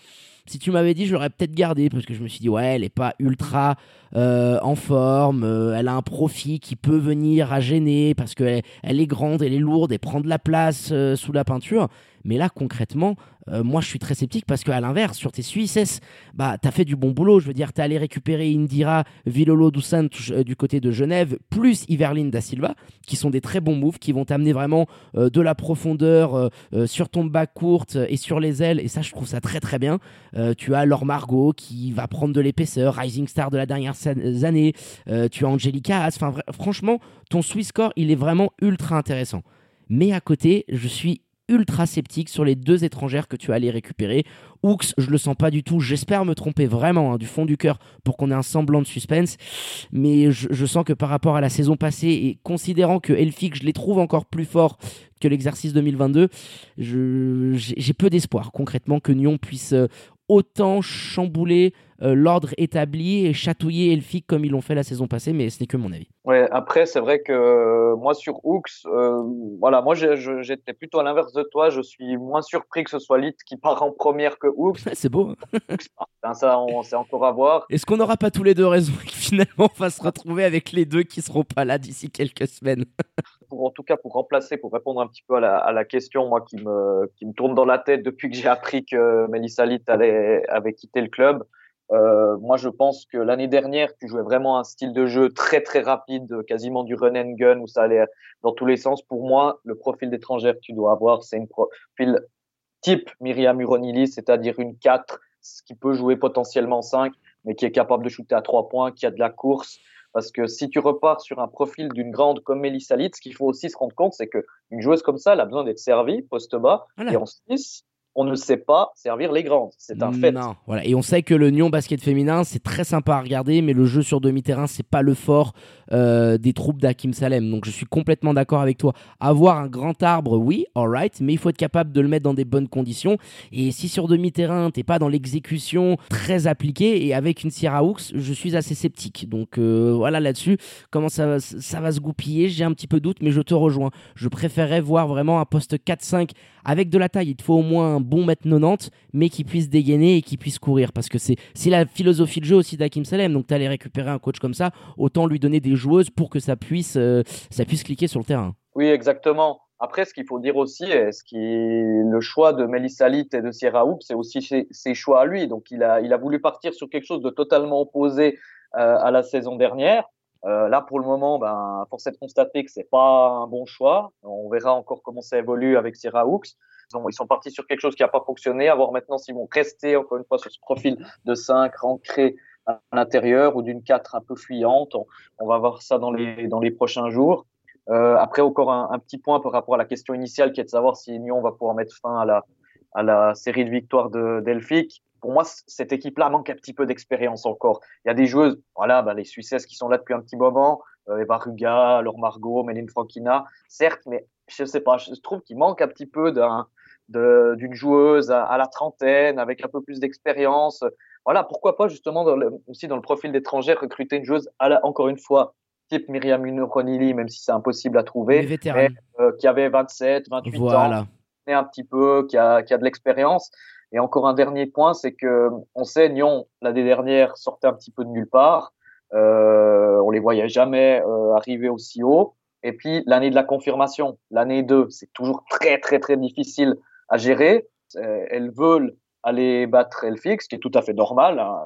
Si tu m'avais dit, je l'aurais peut-être gardé parce que je me suis dit, ouais, elle est pas ultra euh, en forme, euh, elle a un profit qui peut venir à gêner parce qu'elle elle est grande, elle est lourde et prend de la place euh, sous la peinture. Mais là, concrètement, euh, moi, je suis très sceptique parce qu'à l'inverse, sur tes Suisses, bah, tu as fait du bon boulot. Je veux dire, tu allé récupérer Indira, Villolo Dusan euh, du côté de Genève, plus Iverline da Silva, qui sont des très bons moves, qui vont t'amener vraiment euh, de la profondeur sur ton bas courte et sur les ailes. Et ça, je trouve ça très très bien. tu as Laure Margot qui va prendre de l'épaisseur, Rising Star de la dernière année. tu as Angelica Enfin, franchement, ton Swiss score, il est vraiment ultra intéressant. Mais à côté, je suis ultra sceptique sur les deux étrangères que tu as allé récupérer. Hooks, je le sens pas du tout. J'espère me tromper vraiment hein, du fond du cœur pour qu'on ait un semblant de suspense. Mais je, sens que par rapport à la saison passée et considérant que Elphick, je les trouve encore plus forts que l'exercice 2022, j'ai peu d'espoir concrètement que Nyon puisse euh, autant chambouler euh, l'ordre établi et chatouiller Elphick comme ils l'ont fait la saison passée, mais ce n'est que mon avis. Ouais, après, c'est vrai que euh, moi, sur Hooks, euh, voilà, moi, j'étais plutôt à l'inverse de toi. Je suis moins surpris que ce soit Lit qui part en première que Hooks. c'est beau. Hein. ça, on sait encore à voir. Est-ce qu'on n'aura pas tous les deux raison et finalement, on va se retrouver avec les deux qui seront pas là d'ici quelques semaines? Pour, En tout cas, pour remplacer, pour répondre un petit peu à la, question, moi, qui me, qui me tourne dans la tête depuis que j'ai appris que Melissa Litt avait quitté le club. Euh, moi, je pense que l'année dernière, tu jouais vraiment un style de jeu très très rapide, quasiment du run and gun où ça allait dans tous les sens. Pour moi, le profil d'étrangère que tu dois avoir, c'est un profil type Myriam Uronili, c'est-à-dire une 4 qui peut jouer potentiellement 5, mais qui est capable de shooter à 3 points, qui a de la course. Parce que si tu repars sur un profil d'une grande comme Melissa Litt, ce qu'il faut aussi se rendre compte, c'est qu'une joueuse comme ça, elle a besoin d'être servie poste bas et en 6 on ne sait pas servir les grandes. C'est un fait. Non, voilà. Et on sait que le Nyon basket féminin, c'est très sympa à regarder, mais le jeu sur demi-terrain, c'est pas le fort euh, des troupes d'Hakim Salem. Donc je suis complètement d'accord avec toi. Avoir un grand arbre, oui, alright, mais il faut être capable de le mettre dans des bonnes conditions. Et si sur demi-terrain, t'es pas dans l'exécution très appliquée, et avec une Sierra Hooks, je suis assez sceptique. Donc euh, voilà là-dessus, comment ça, ça va se goupiller, j'ai un petit peu doute, mais je te rejoins. Je préférerais voir vraiment un poste 4-5 avec de la taille. Il te faut au moins un bon mètre 90, mais qui puisse dégainer et qui puisse courir. Parce que c'est la philosophie de jeu aussi d'Hakim Salem. Donc tu allais récupérer un coach comme ça, autant lui donner des joueuses pour que ça puisse, euh, ça puisse cliquer sur le terrain. Oui, exactement. Après, ce qu'il faut dire aussi, ce qui le choix de Melissa Litt et de Sierra Hoop, c'est aussi ses, choix à lui. Donc, il a, il a voulu partir sur quelque chose de totalement opposé euh, à la saison dernière. Euh, là, pour le moment, ben, force est de constater que c'est pas un bon choix. On verra encore comment ça évolue avec Sierra Hooks. Ils, sont partis sur quelque chose qui n'a pas fonctionné. À voir maintenant s'ils vont rester encore une fois sur ce profil de 5 ancré à l'intérieur ou d'une 4 un peu fuyante. On, va voir ça dans les, dans les prochains jours. Euh, après, encore un, un, petit point par rapport à la question initiale qui est de savoir si Lyon va pouvoir mettre fin à la, à la série de victoires de Delphique. Pour moi, cette équipe-là manque un petit peu d'expérience encore. Il y a des joueuses, voilà, bah, les Suissesses qui sont là depuis un petit moment, euh, Eva Ruga, Laure Margot, Méline Frankina, certes, mais je sais pas, je trouve qu'il manque un petit peu d'un, d'une joueuse à, la trentaine avec un peu plus d'expérience. Voilà, pourquoi pas justement dans le, aussi dans le profil d'étranger recruter une joueuse à la, encore une fois type Myriam Ronili, même si c'est impossible à trouver, mais, euh, qui avait 27, 28 voilà. ans, un petit peu, qui a, qui a de l'expérience. Et encore un dernier point, c'est que on sait Nyon l'année dernière sortait un petit peu de nulle part. Euh, on les voyait jamais euh, arriver aussi haut. Et puis l'année de la confirmation, l'année 2, c'est toujours très très très difficile à gérer. Euh, elles veulent aller battre Elfix, ce qui est tout à fait normal hein,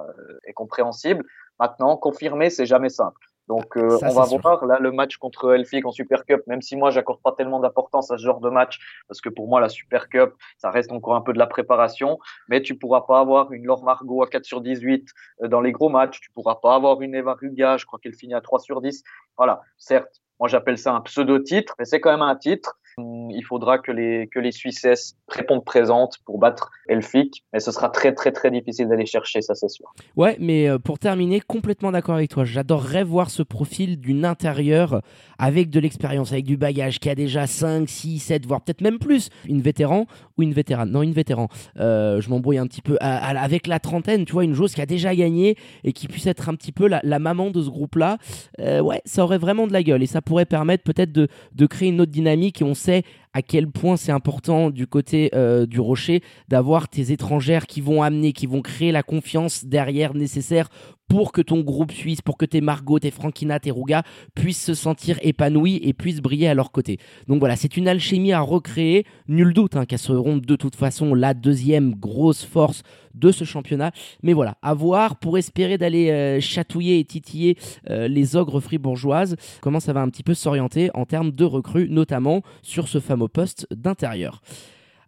et compréhensible. Maintenant, confirmer, c'est jamais simple. Donc euh, on va voir. Là le match contre Elfig en Super Cup, même si moi j'accorde pas tellement d'importance à ce genre de match, parce que pour moi la Super Cup, ça reste encore un peu de la préparation, mais tu pourras pas avoir une Laure Margot à 4 sur 18 euh, dans les gros matchs, tu pourras pas avoir une Eva Ruga, je crois qu'elle finit à 3 sur 10. Voilà, certes, moi j'appelle ça un pseudo-titre, mais c'est quand même un titre. Il faudra que les, que les Suissesses répondent présentes pour battre Elfic, mais ce sera très très très difficile d'aller chercher, ça c'est sûr. Ouais, mais euh, pour terminer, complètement d'accord avec toi. J'adorerais voir ce profil d'une intérieure avec de l'expérience, avec du bagage, qui a déjà 5, 6, 7, voire peut-être même plus. Une vétéran ou une vétérane Non, une vétéran. Euh, je m'embrouille un petit peu. avec la trentaine, tu vois, une joueuse qui a déjà gagné et qui puisse être un petit peu la, maman de ce groupe-là. Euh, ouais, ça aurait vraiment de la gueule et ça pourrait permettre peut-être de, de créer une autre dynamique et on sait à quel point c'est important du côté du Rocher d'avoir tes étrangères qui vont amener, qui vont créer la confiance derrière nécessaire pour que ton groupe suisse, pour que tes Margot, tes Frankina, tes Ruga puissent se sentir épanouis et puissent briller à leur côté. Donc voilà, c'est une alchimie à recréer. Nul doute hein, qu'elles seront de toute façon la deuxième grosse force de ce championnat. Mais voilà, à voir pour espérer d'aller euh, chatouiller et titiller euh, les ogres fribourgeoises. Comment ça va un petit peu s'orienter en termes de recrues, notamment sur ce fameux poste d'intérieur.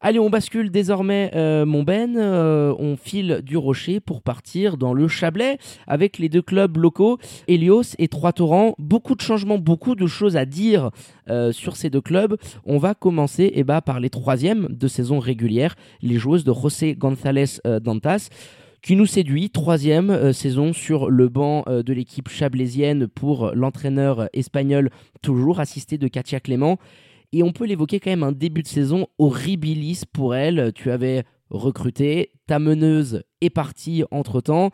Allez, on bascule désormais, euh, mon Ben. Euh, on file du Rocher pour partir dans le Chablais avec les deux clubs locaux, Helios et Trois-Torrents. Beaucoup de changements, beaucoup de choses à dire euh, sur ces deux clubs. On va commencer eh ben, par les troisièmes de saison régulière, les joueuses de José González Dantas qui nous séduit. Troisième saison sur le banc de l'équipe chablaisienne pour l'entraîneur espagnol, toujours assisté de Katia Clément. Et on peut l'évoquer quand même un début de saison horribilis pour elle. Tu avais recruté, ta meneuse est partie entre temps.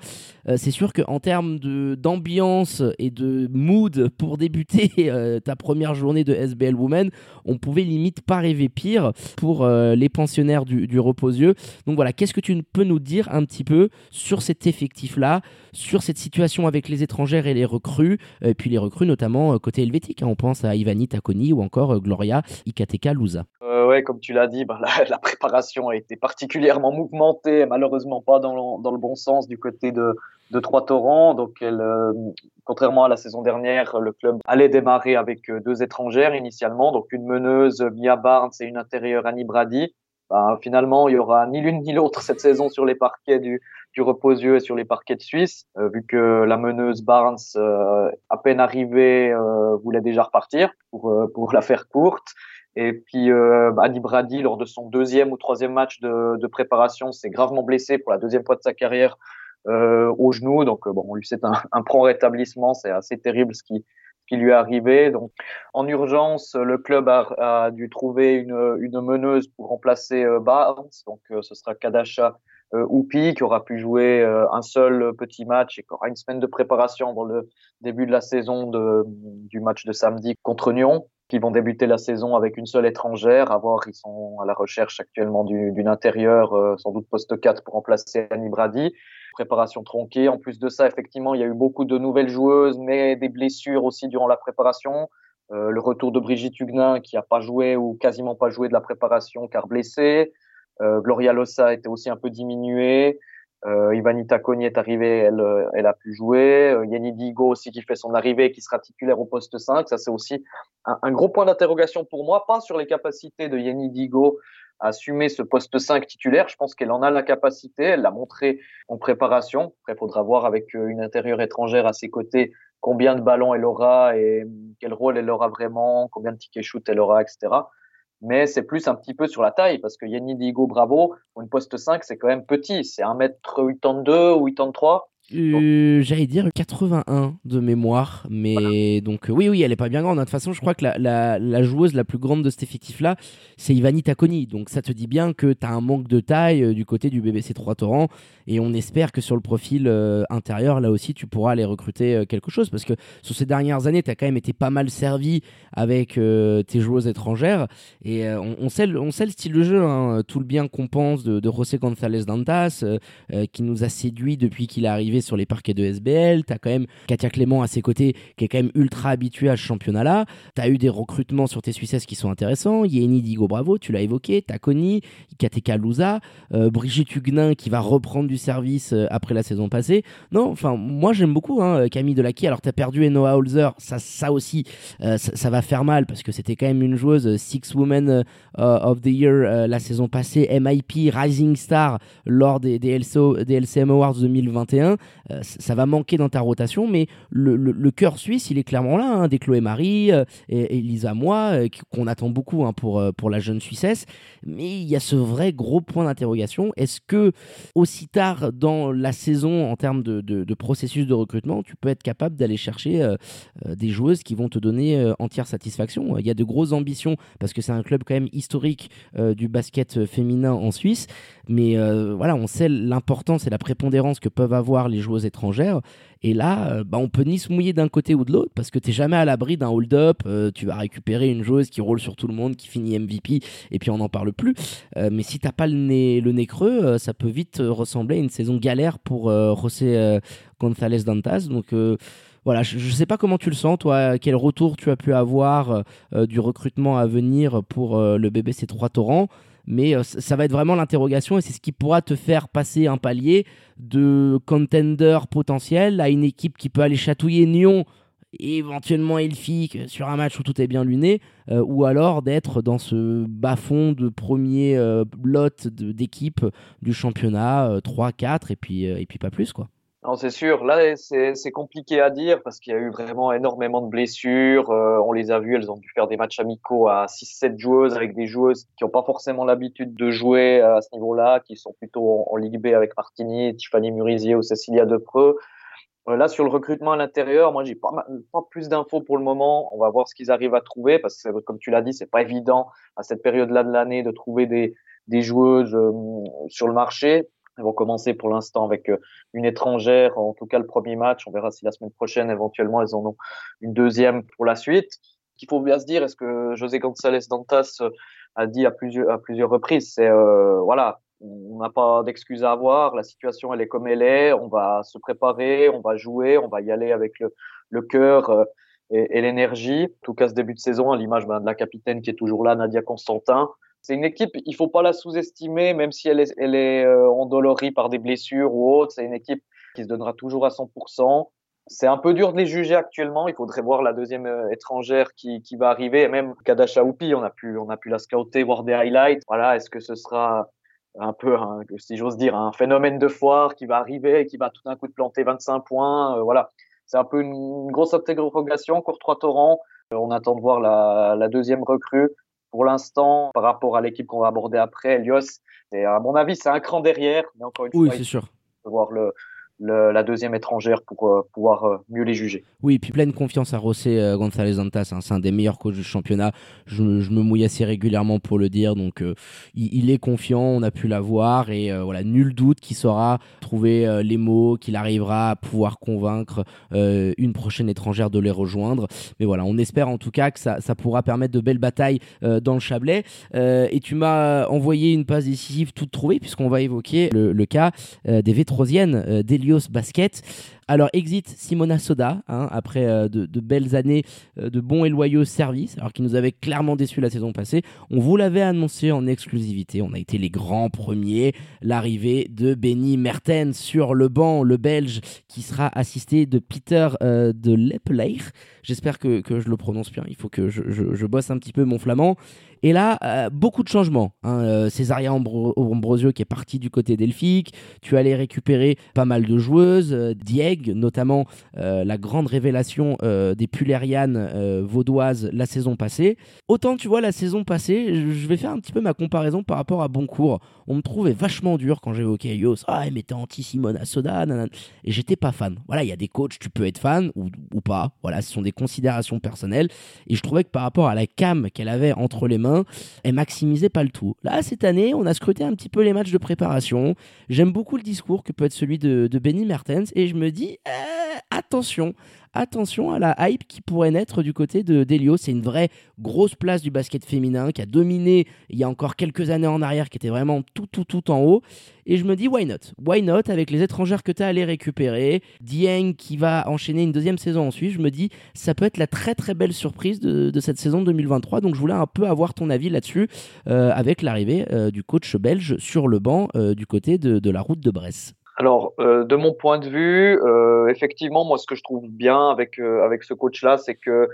Euh, c'est sûr qu'en termes d'ambiance et de mood pour débuter euh, ta première journée de SBL Women, on pouvait limite pas rêver pire pour euh, les pensionnaires du, Reposieux. Donc voilà, qu'est-ce que tu peux nous dire un petit peu sur cet effectif-là, sur cette situation avec les étrangères et les recrues, et puis les recrues notamment côté helvétique. Hein. on pense à Ivani Takoni ou encore Gloria Ikateka Luza. Ouais, comme tu l'as dit, bah, la, préparation a été particulièrement mouvementée, malheureusement pas dans le, bon sens du côté de, Trois-Torrents. Donc, euh, contrairement à la saison dernière, le club allait démarrer avec euh, deux étrangères initialement, donc une meneuse Mia Barnes et une intérieure Annie Brady. Ben, finalement, il y aura ni l'une ni l'autre cette saison sur les parquets du, du Reposieux et sur les parquets de Suisse, euh, vu que la meneuse Barnes, à peine arrivée, voulait déjà repartir pour la faire courte. Et puis euh, Adi Brady, lors de son deuxième ou troisième match de, de préparation, s'est gravement blessé pour la deuxième fois de sa carrière euh, au genou. Donc euh, bon, on lui c'est un, un prompt rétablissement. C'est assez terrible ce qui, qui lui est arrivé. Donc en urgence, le club a, a dû trouver une, une meneuse pour remplacer euh, Barnes. Donc euh, ce sera Kadasha euh, Oupi qui aura pu jouer euh, un seul petit match et qui aura une semaine de préparation avant le début de la saison de, du match de samedi contre Nyon qui vont débuter la saison avec une seule étrangère. À voir, ils sont à la recherche actuellement d'une intérieure, euh, sans doute poste 4 pour remplacer Annie Brady. Préparation tronquée. En plus de ça, effectivement, il y a eu beaucoup de nouvelles joueuses, mais des blessures aussi durant la préparation. Euh, le retour de Brigitte Huguenin, qui a pas joué ou quasiment pas joué de la préparation car blessée. Euh, Gloria Lossa était aussi un peu diminuée. Euh, Ivanita Koni est arrivée, elle, euh, elle a pu jouer. Euh, Yenny Digo aussi qui fait son arrivée, qui sera titulaire au poste 5. Ça, c'est aussi un, un, gros point d'interrogation pour moi, pas sur les capacités de Yenny Digo à assumer ce poste 5 titulaire. Je pense qu'elle en a la capacité, elle l'a montré en préparation. Après, il faudra voir avec euh, une intérieure étrangère à ses côtés combien de ballons elle aura et quel rôle elle aura vraiment, combien de tickets shoot elle aura, etc mais c'est plus un petit peu sur la taille parce que Yanni Digo Bravo, pour une poste 5, c'est quand même petit. C'est 1m82 ou 83. Euh, J'allais dire 81 de mémoire, mais voilà. donc oui, oui, elle est pas bien grande. De toute façon, je crois que la, la, la joueuse la plus grande de cet effectif-là, c'est Ivani Takoni. Donc ça te dit bien que tu as un manque de taille euh, du côté du BBC 3 Torrent, et on espère que sur le profil euh, intérieur, là aussi, tu pourras aller recruter euh, quelque chose, parce que sur ces dernières années, tu as quand même été pas mal servi avec euh, tes joueuses étrangères, et euh, on, on, sait le, on sait le style de jeu, hein, tout le bien qu'on pense de, de José González Dantas, qui nous a séduit depuis qu'il est arrivé sur les parquets de SBL. Tu as quand même Katia Clément à ses côtés qui est quand même ultra habituée à ce championnat-là. Tu as eu des recrutements sur tes Suissesses qui sont intéressants. Yeni Digo Bravo, tu l'as évoqué. Takoni, Ikateka Luza, euh, Brigitte Huguenin qui va reprendre du service euh, après la saison passée. Non, enfin, moi j'aime beaucoup hein, Camille Delaki. Alors tu as perdu Enoa Holzer, ça, ça aussi, euh, ça, va faire mal parce que c'était quand même une joueuse euh, Six Women euh, of the Year la saison passée, MIP Rising Star lors des, des, LCO, des LCM Awards 2021. Euh, ça va manquer dans ta rotation, mais le, cœur suisse, il est clairement là, hein, des Chloé Marie euh, et, et, Lisa Moi, euh, qu'on attend beaucoup hein, pour, pour la jeune Suissesse. Mais il y a ce vrai gros point d'interrogation. Est-ce que, aussi tard dans la saison, en termes de, processus de recrutement, tu peux être capable d'aller chercher des joueuses qui vont te donner entière satisfaction? Il y a de grosses ambitions parce que c'est un club quand même historique du basket féminin en Suisse. Mais voilà, on sait l'importance et la prépondérance que peuvent avoir les joueuses étrangères. Et là, euh, bah, on peut ni se mouiller d'un côté ou de l'autre parce que tu n'es jamais à l'abri d'un hold-up. Euh, tu vas récupérer une joueuse qui roule sur tout le monde, qui finit MVP, et puis on n'en parle plus. Euh, mais si t'as pas le nez, le nez creux, ça peut vite ressembler à une saison galère pour José González Dantas. Donc voilà, je ne sais pas comment tu le sens, toi, quel retour tu as pu avoir du recrutement à venir pour le BBC 3 Torrents? Mais euh, ça va être vraiment l'interrogation et c'est ce qui pourra te faire passer un palier de contender potentiel à une équipe qui peut aller chatouiller Nyon et éventuellement Elfic sur un match où tout est bien luné, euh, ou alors d'être dans ce bas-fond de premier euh, lot d'équipes du championnat 3-4 et puis, et puis pas plus quoi. Non, c'est sûr. Là, c'est compliqué à dire parce qu'il y a eu vraiment énormément de blessures. Euh, on les a vues, elles ont dû faire des matchs amicaux à 6-7 joueuses avec des joueuses qui n'ont pas forcément l'habitude de jouer à ce niveau-là, qui sont plutôt en, Ligue B avec Martini, Tiffany Murisier ou Cecilia Depreux. Euh, là, sur le recrutement à l'intérieur, moi, j'ai pas, pas plus d'infos pour le moment. On va voir ce qu'ils arrivent à trouver parce que, comme tu l'as dit, c'est pas évident à cette période-là de l'année de trouver des, des joueuses euh, sur le marché. Elles vont commencer pour l'instant avec euh, une étrangère, en tout cas le premier match. On verra si la semaine prochaine, éventuellement, elles en ont une deuxième pour la suite. Qu'il faut bien se dire, est-ce que José González Dantas euh, a dit à plusieurs, à plusieurs reprises, c'est euh, voilà, on n'a pas d'excuses à avoir, la situation elle est comme elle est, on va se préparer, on va jouer, on va y aller avec le, cœur et, et l'énergie. En tout cas, ce début de saison, à l'image ben, de la capitaine qui est toujours là, Nadia Constantin, c'est une équipe, il faut pas la sous-estimer, même si elle est, elle est euh, endolorie par des blessures ou autres. C'est une équipe qui se donnera toujours à 100%. C'est un peu dur de les juger actuellement. Il faudrait voir la deuxième euh, étrangère qui, qui va arriver. même Kadasha Oupi, on a pu, on a pu la scouter, voir des highlights. Voilà, est-ce que ce sera un peu, si j'ose dire, un phénomène de foire qui va arriver et qui va tout d'un coup te planter 25 points. Euh, voilà, c'est un peu une, grosse interrogation. Courtois Torrent, on attend de voir la, la deuxième recrue pour l'instant, par rapport à l'équipe qu'on va aborder après, Elios, et à mon avis, c'est un cran derrière. Mais encore une oui, c'est sûr. Voir le, la deuxième étrangère pour euh, pouvoir euh, mieux les juger. Oui, puis pleine confiance à José euh, González Antas, hein, c'est un des meilleurs coachs du championnat. Je, me mouille assez régulièrement pour le dire, donc il, est confiant, on a pu l'avoir et voilà, nul doute qu'il saura trouver les mots, qu'il arrivera à pouvoir convaincre une prochaine étrangère de les rejoindre. Mais voilà, on espère en tout cas que ça, ça pourra permettre de belles batailles dans le Chablais. et tu m'as envoyé une passe décisive toute trouvée puisqu'on va évoquer le, cas des Vétrosiennes d'Elios Basket. Alors, exit Simona Soda, hein, après euh, de, belles années euh, de bons et loyaux services, alors qu'il nous avait clairement déçus la saison passée. On vous l'avait annoncé en exclusivité, on a été les grands premiers. L'arrivée de Benny Mertens sur le banc, le Belge, qui sera assisté de Peter euh, de Lepleir. J'espère que, je le prononce bien, il faut que je, bosse un petit peu mon flamand. Et là, beaucoup de changements. Hein. Ambrosio qui est parti du côté delphique. Tu allais récupérer pas mal de joueuses. Dieg, notamment la grande révélation des Pulérianes vaudoises la saison passée. Autant, tu vois, la saison passée, je vais faire un petit peu ma comparaison par rapport à Boncourt. On me trouvait vachement dur quand j'évoquais Yos. Ah, mais t'es anti-Simona Soda. Et j'étais pas fan. Voilà, il y a des coachs, tu peux être fan ou, ou pas. Voilà, ce sont des considérations personnelles. Et je trouvais que par rapport à la cam qu'elle avait entre les mains, et maximisait pas le tout. Là, cette année, on a scruté un petit peu les matchs de préparation. J'aime beaucoup le discours que peut être celui de, Benny Mertens et je me dis, euh, attention, attention à la hype qui pourrait naître du côté de Delio. C'est une vraie grosse place du basket féminin qui a dominé il y a encore quelques années en arrière, qui était vraiment tout, tout, tout en haut. Et je me dis, why not? Why not? Avec les étrangères que tu as allé récupérer Dieng qui va enchaîner une deuxième saison ensuite. Je me dis, ça peut être la très très belle surprise de, cette saison 2023. Donc je voulais un peu avoir ton avis là-dessus euh, avec l'arrivée euh, du coach belge sur le banc du côté de, de la route de Bresse. Alors, euh, de mon point de vue, euh, effectivement, moi, ce que je trouve bien avec euh, avec ce coach-là, c'est que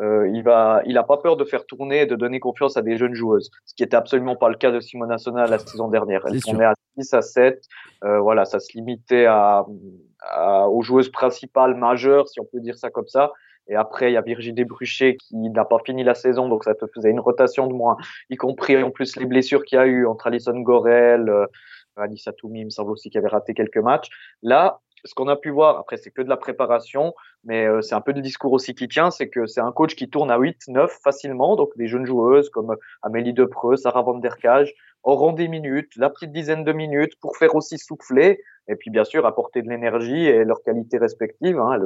il va, il a pas peur de faire tourner et de donner confiance à des jeunes joueuses, ce qui était absolument pas le cas de Simona Sona la saison dernière. Elle tournait à 6 à 7, voilà, ça se limitait à, aux joueuses principales majeures, si on peut dire ça comme ça. Et après, il y a Virginie Bruchet qui n'a pas fini la saison, donc ça te faisait une rotation de moins, y compris en plus les blessures qu'il y a eu entre Alison Gorel, Anissa Toumi, il me semble aussi qu'il avait raté quelques matchs. Là, ce qu'on a pu voir, après c'est que de la préparation, mais euh, c'est un peu le discours aussi qui tient, c'est que c'est un coach qui tourne à 8, 9 facilement, donc des jeunes joueuses comme Amélie Depreux, Sarah Van Der auront des minutes, la petite dizaine de minutes pour faire aussi souffler et puis bien sûr apporter de l'énergie et leurs qualités respectives. Hein.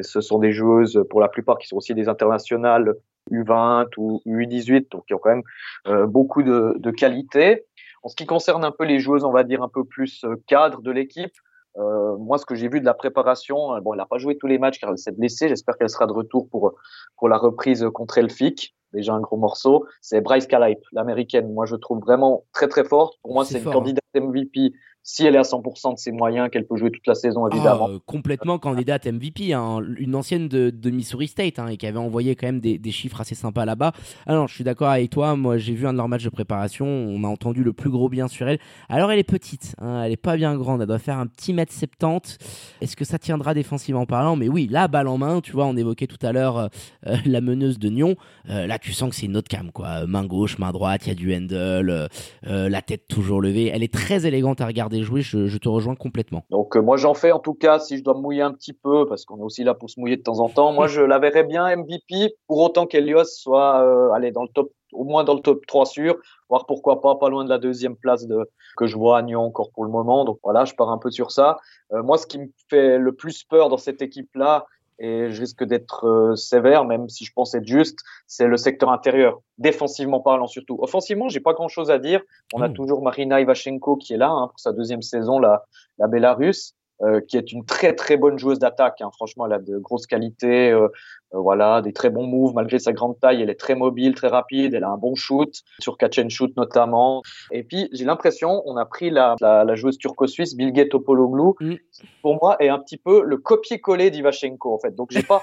Ce sont des joueuses pour la plupart qui sont aussi des internationales U20 ou U18, donc qui ont quand même euh, beaucoup de, de qualités. En ce qui concerne un peu les joueuses, on va dire un peu plus euh, cadre de l'équipe, euh, moi, ce que j'ai vu de la préparation, euh, bon, elle n'a pas joué tous les matchs car elle s'est blessée. J'espère qu'elle sera de retour pour pour la reprise contre Elfic. Déjà un gros morceau. C'est Bryce Calipe, l'américaine. Moi, je trouve vraiment très très forte. Pour moi, c'est une candidate MVP si elle est à 100% de ses moyens, qu'elle peut jouer toute la saison, évidemment. Ah, complètement candidate MVP, hein. une ancienne de, Missouri State hein, et qui avait envoyé quand même des, chiffres assez sympas là-bas. Alors, je suis d'accord avec toi. Moi, j'ai vu un de leurs matchs de préparation. On a entendu le plus gros bien sur elle. Alors, elle est petite, hein, elle est pas bien grande. Elle doit faire un petit mètre 70. Est-ce que ça tiendra défensivement parlant? Mais oui, là, balle en main. Tu vois, on évoquait tout à l'heure euh, la meneuse de Nyon. Euh, là, tu sens que c'est une autre cam, quoi. Main gauche, main droite, il y a du handle, euh, la tête toujours levée. Elle est très élégante à regarder jouer, je, te rejoins complètement. Donc euh, moi j'en fais en tout cas si je dois me mouiller un petit peu parce qu'on est aussi là pour se mouiller de temps en temps. Moi je la verrais bien MVP pour autant qu'Elios soit euh, allez, dans le top au moins dans le top 3 sûr, voire pourquoi pas pas loin de la deuxième place de que je vois à Nyon encore pour le moment. Donc voilà, je pars un peu sur ça. Euh, moi ce qui me fait le plus peur dans cette équipe là, et je risque d'être euh, sévère, même si je pense être juste, c'est le secteur intérieur, défensivement parlant surtout. Offensivement, j'ai pas grand-chose à dire. On a mmh. toujours Marina Ivashenko qui est là hein, pour sa deuxième saison, la, la Bélarus. Euh, qui est une très très bonne joueuse d'attaque. Hein. Franchement, elle a de grosses qualités, euh, euh, voilà, des très bons moves malgré sa grande taille. Elle est très mobile, très rapide. Elle a un bon shoot sur catch and shoot notamment. Et puis j'ai l'impression, on a pris la, la, la joueuse turco-suisse Bilge Topologlou, mm. pour moi est un petit peu le copier-coller d'Ivashenko en fait. Donc j'ai pas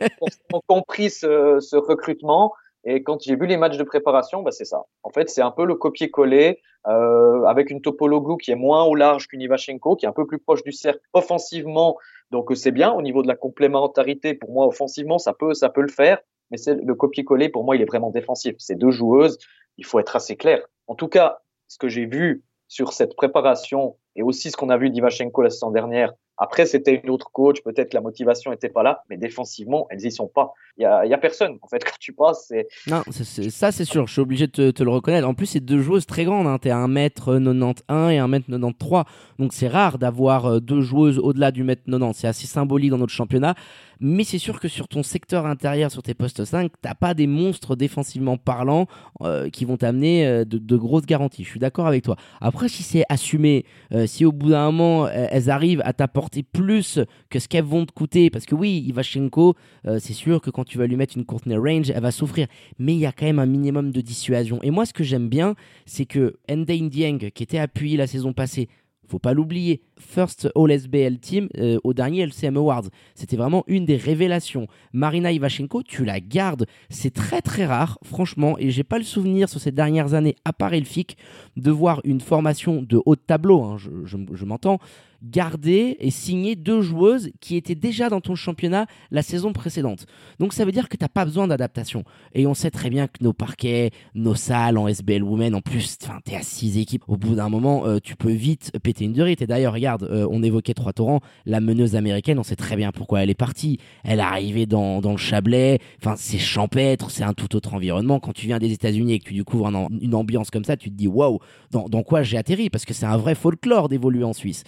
compris ce, ce recrutement. Et quand j'ai vu les matchs de préparation, bah c'est ça. En fait, c'est un peu le copier-coller euh, avec une topologie qui est moins au large qu'une Ivashenko, qui est un peu plus proche du cercle offensivement. Donc c'est bien au niveau de la complémentarité. Pour moi, offensivement, ça peut ça peut le faire. Mais c'est le copier-coller. Pour moi, il est vraiment défensif. C'est deux joueuses. Il faut être assez clair. En tout cas, ce que j'ai vu sur cette préparation et aussi ce qu'on a vu d'Ivashenko la saison dernière après, c'était une autre coach, peut-être la motivation n'était pas là, mais défensivement, elles y sont pas. Il y a, a, personne. En fait, quand tu passes, c'est. Non, ça, c'est sûr. Je suis obligé de te, le reconnaître. En plus, c'est deux joueuses très grandes. Hein. Tu es à 1m91 et 1m93. Donc, c'est rare d'avoir euh, deux joueuses au-delà du mètre 90. C'est assez symbolique dans notre championnat. Mais c'est sûr que sur ton secteur intérieur, sur tes postes 5, t'as pas des monstres défensivement parlant euh, qui vont t'amener euh, de, grosses garanties. Je suis d'accord avec toi. Après, si c'est assumé, si au bout d'un moment, elles arrivent à t'apporter plus que ce qu'elles vont te coûter. Parce que oui, Ivashenko, euh, c'est sûr que quand tu vas lui mettre une Courtney Range, elle va souffrir. Mais il y a quand même un minimum de dissuasion. Et moi, ce que j'aime bien, c'est que Ndane Dieng, qui était appuyé la saison passée, faut pas l'oublier, First All SBL Team euh, au dernier LCM Awards. C'était vraiment une des révélations. Marina Ivashenko, tu la gardes. C'est très très rare, franchement, et j'ai pas le souvenir sur ces dernières années, à part Elfic, de voir une formation de haut tableau, hein, je m'entends, garder et signer deux joueuses qui étaient déjà dans ton championnat la saison précédente. Donc ça veut dire que tu n'as pas besoin d'adaptation. Et on sait très bien que nos parquets, nos salles en SBL Women, en plus, tu es à six équipes. Au bout d'un moment, euh, tu peux vite péter une durite. Et d'ailleurs, regarde, euh, on évoquait Trois Torrents, la meneuse américaine, on sait très bien pourquoi elle est partie. Elle est arrivée dans, dans le Chablais, enfin c'est champêtre, c'est un tout autre environnement. Quand tu viens des États-Unis et que tu découvres une ambiance comme ça, tu te dis waouh, dans, quoi j'ai atterri? Parce que c'est un vrai folklore d'évoluer en Suisse.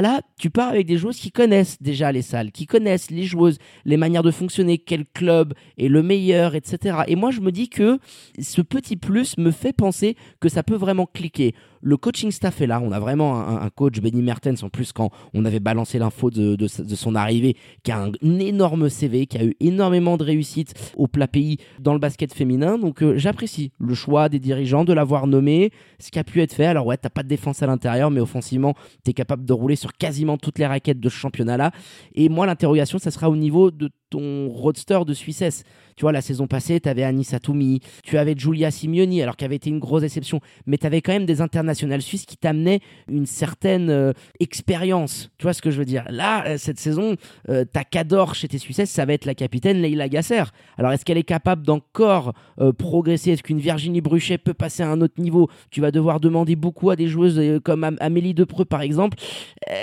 Là, tu pars avec des joueuses qui connaissent déjà les salles, qui connaissent les joueuses, les manières de fonctionner, quel club est le meilleur, etc. Et moi, je me dis que ce petit plus me fait penser que ça peut vraiment cliquer le coaching staff est là. On a vraiment un, coach, Benny Mertens, en plus, quand on avait balancé l'info de, son arrivée, qui a un énorme CV, qui a eu énormément de réussite au plat pays dans le basket féminin. Donc euh, j'apprécie le choix des dirigeants de l'avoir nommé, ce qui a pu être fait. Alors ouais, t'as pas de défense à l'intérieur, mais offensivement, tu es capable de rouler sur quasiment toutes les raquettes de ce championnat-là. Et moi, l'interrogation, ça sera au niveau de ton roadster de Suissesse. Tu vois, la saison passée, tu avais Anissa Toumi, tu avais Giulia Simioni, alors qu'elle avait été une grosse déception, mais tu avais quand même des internationales suisses qui t'amenaient une certaine euh, expérience. Tu vois ce que je veux dire? Là, euh, cette saison, euh, ta Cador chez tes Suissesses, ça va être la capitaine Leila Gasser. Alors, est-ce qu'elle est capable d'encore progresser? Est-ce qu'une Virginie Bruchet peut passer à un autre niveau? Tu vas devoir demander beaucoup à des joueuses comme Amélie Depreux, par exemple.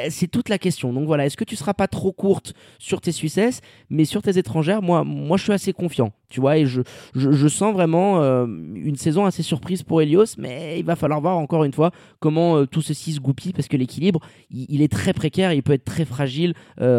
c'est toute la question. Donc voilà, est-ce que tu seras pas trop courte sur tes Suissesses, mais sur tes étrangères, moi, moi je suis assez confiant, tu vois, et je, je, sens vraiment euh, une saison assez surprise pour Helios, mais il va falloir voir encore une fois comment euh, tout ceci se goupille, parce que l'équilibre, il, est très précaire, il peut être très fragile,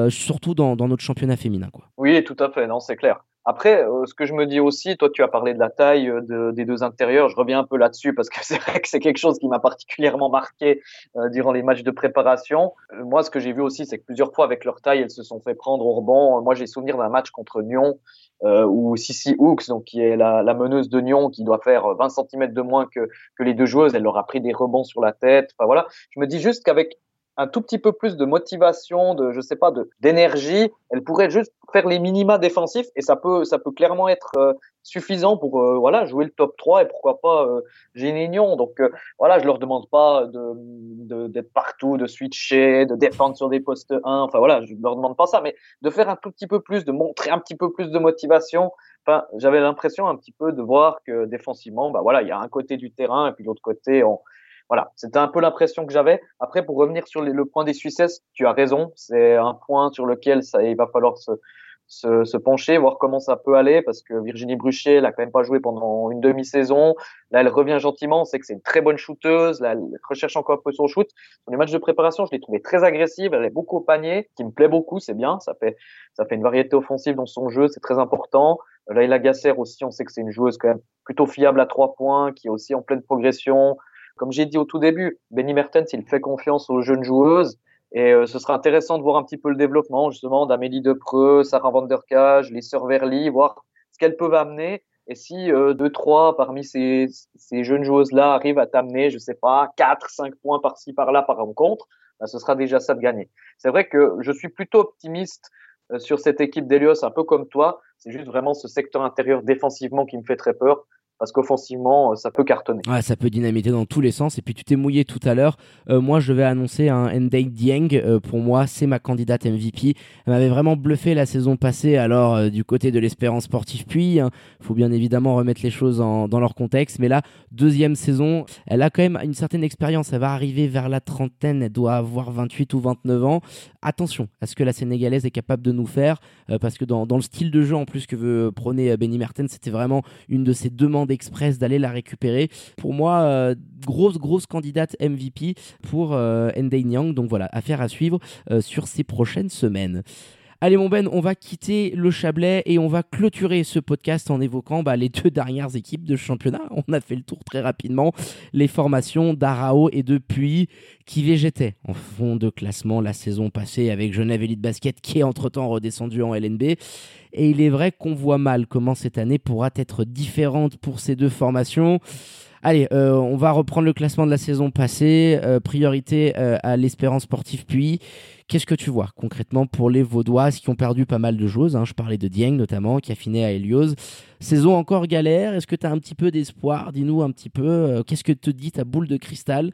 surtout dans, dans, notre championnat féminin. Quoi. Oui, tout à fait, non, c'est clair. Après, euh, ce que je me dis aussi, toi, tu as parlé de la taille euh, des deux intérieurs. Je reviens un peu là-dessus parce que c'est vrai que c'est quelque chose qui m'a particulièrement marqué euh, durant les matchs de préparation. moi, ce que j'ai vu aussi, c'est que plusieurs fois, avec leur taille, elles se sont fait prendre au rebond. Moi, j'ai souvenir d'un match contre Nyon où Sissi Hooks, donc qui est la, la, meneuse de Nyon, qui doit faire 20 cm de moins que, que les deux joueuses, elle leur a pris des rebonds sur la tête. Enfin voilà, je me dis juste qu'avec un tout petit peu plus de motivation, de je sais pas, d'énergie, elle pourrait juste faire les minima défensifs et ça peut ça peut clairement être euh, suffisant pour euh, voilà jouer le top 3 et pourquoi pas euh, Génignon. Donc euh, voilà, je leur demande pas de d'être partout, de switcher, de défendre sur des postes 1. Enfin voilà, je leur demande pas ça, mais de faire un tout petit peu plus, de montrer un petit peu plus de motivation. Enfin, j'avais l'impression un petit peu de voir que défensivement, bah voilà, il y a un côté du terrain et puis l'autre côté on voilà, c'était un peu l'impression que j'avais. Après, pour revenir sur le point des Suisses, tu as raison. C'est un point sur lequel ça, il va falloir se, se, se, pencher, voir comment ça peut aller, parce que Virginie Bruchet, elle a quand même pas joué pendant une demi-saison. Là, elle revient gentiment. On sait que c'est une très bonne shooteuse. Là, elle recherche encore un peu son shoot. Sur les matchs de préparation, je l'ai trouvée très agressive. Elle est beaucoup au panier, qui me plaît beaucoup. C'est bien. Ça fait, ça fait une variété offensive dans son jeu. C'est très important. Laila Gasser aussi, on sait que c'est une joueuse quand même plutôt fiable à trois points, qui est aussi en pleine progression. Comme j'ai dit au tout début, Benny Mertens, il fait confiance aux jeunes joueuses. Et euh, ce sera intéressant de voir un petit peu le développement justement d'Amélie Depreux, Sarah Van Der les sœurs Verly, voir ce qu'elles peuvent amener. Et si euh, deux, trois parmi ces, jeunes joueuses-là arrivent à t'amener, je sais pas, quatre, cinq points par-ci, par-là par rencontre, ben, ce sera déjà ça de gagner. C'est vrai que je suis plutôt optimiste euh, sur cette équipe d'Elios, un peu comme toi. C'est juste vraiment ce secteur intérieur défensivement qui me fait très peur parce qu'offensivement, euh, ça peut cartonner. Ouais, ça peut dynamiter dans tous les sens. Et puis tu t'es mouillé tout à l'heure. Euh, moi, je vais annoncer un Ndai Dieng. Euh, pour moi, c'est ma candidate MVP. Elle m'avait vraiment bluffé la saison passée. Alors du côté de l'espérance sportive, puis il hein, faut bien évidemment remettre les choses dans leur contexte. Mais là, deuxième saison, elle a quand même une certaine expérience. Elle va arriver vers la trentaine. Elle doit avoir 28 ou 29 ans. Attention à ce que la Sénégalaise est capable de nous faire, parce que dans, dans, le style de jeu en plus que veut prôner Benny Mertens, c'était vraiment une de ses demandes express d'aller la récupérer. Pour moi, euh, grosse, grosse candidate MVP pour euh, Ndei Nyang. Donc voilà, affaire à suivre euh, sur ces prochaines semaines. Allez mon Ben, on va quitter le Chablais et on va clôturer ce podcast en évoquant bah, les deux dernières équipes de championnat. On a fait le tour très rapidement. Les formations d'Arao et de Puy qui végétaient en fond de classement la saison passée avec Genève Elite Basket qui est entre-temps redescendu en LNB. Et il est vrai qu'on voit mal comment cette année pourra être différente pour ces deux formations. Allez, euh, on va reprendre le classement de la saison passée. Euh, priorité euh, à l'Espérance sportive puis. Qu'est-ce que tu vois concrètement pour les Vaudoises qui ont perdu pas mal de joueuses hein? Je parlais de Dieng notamment, qui a fini à Helios. Saison encore galère. Est-ce que tu as un petit peu d'espoir? Dis-nous un petit peu. Qu'est-ce que te dit ta boule de cristal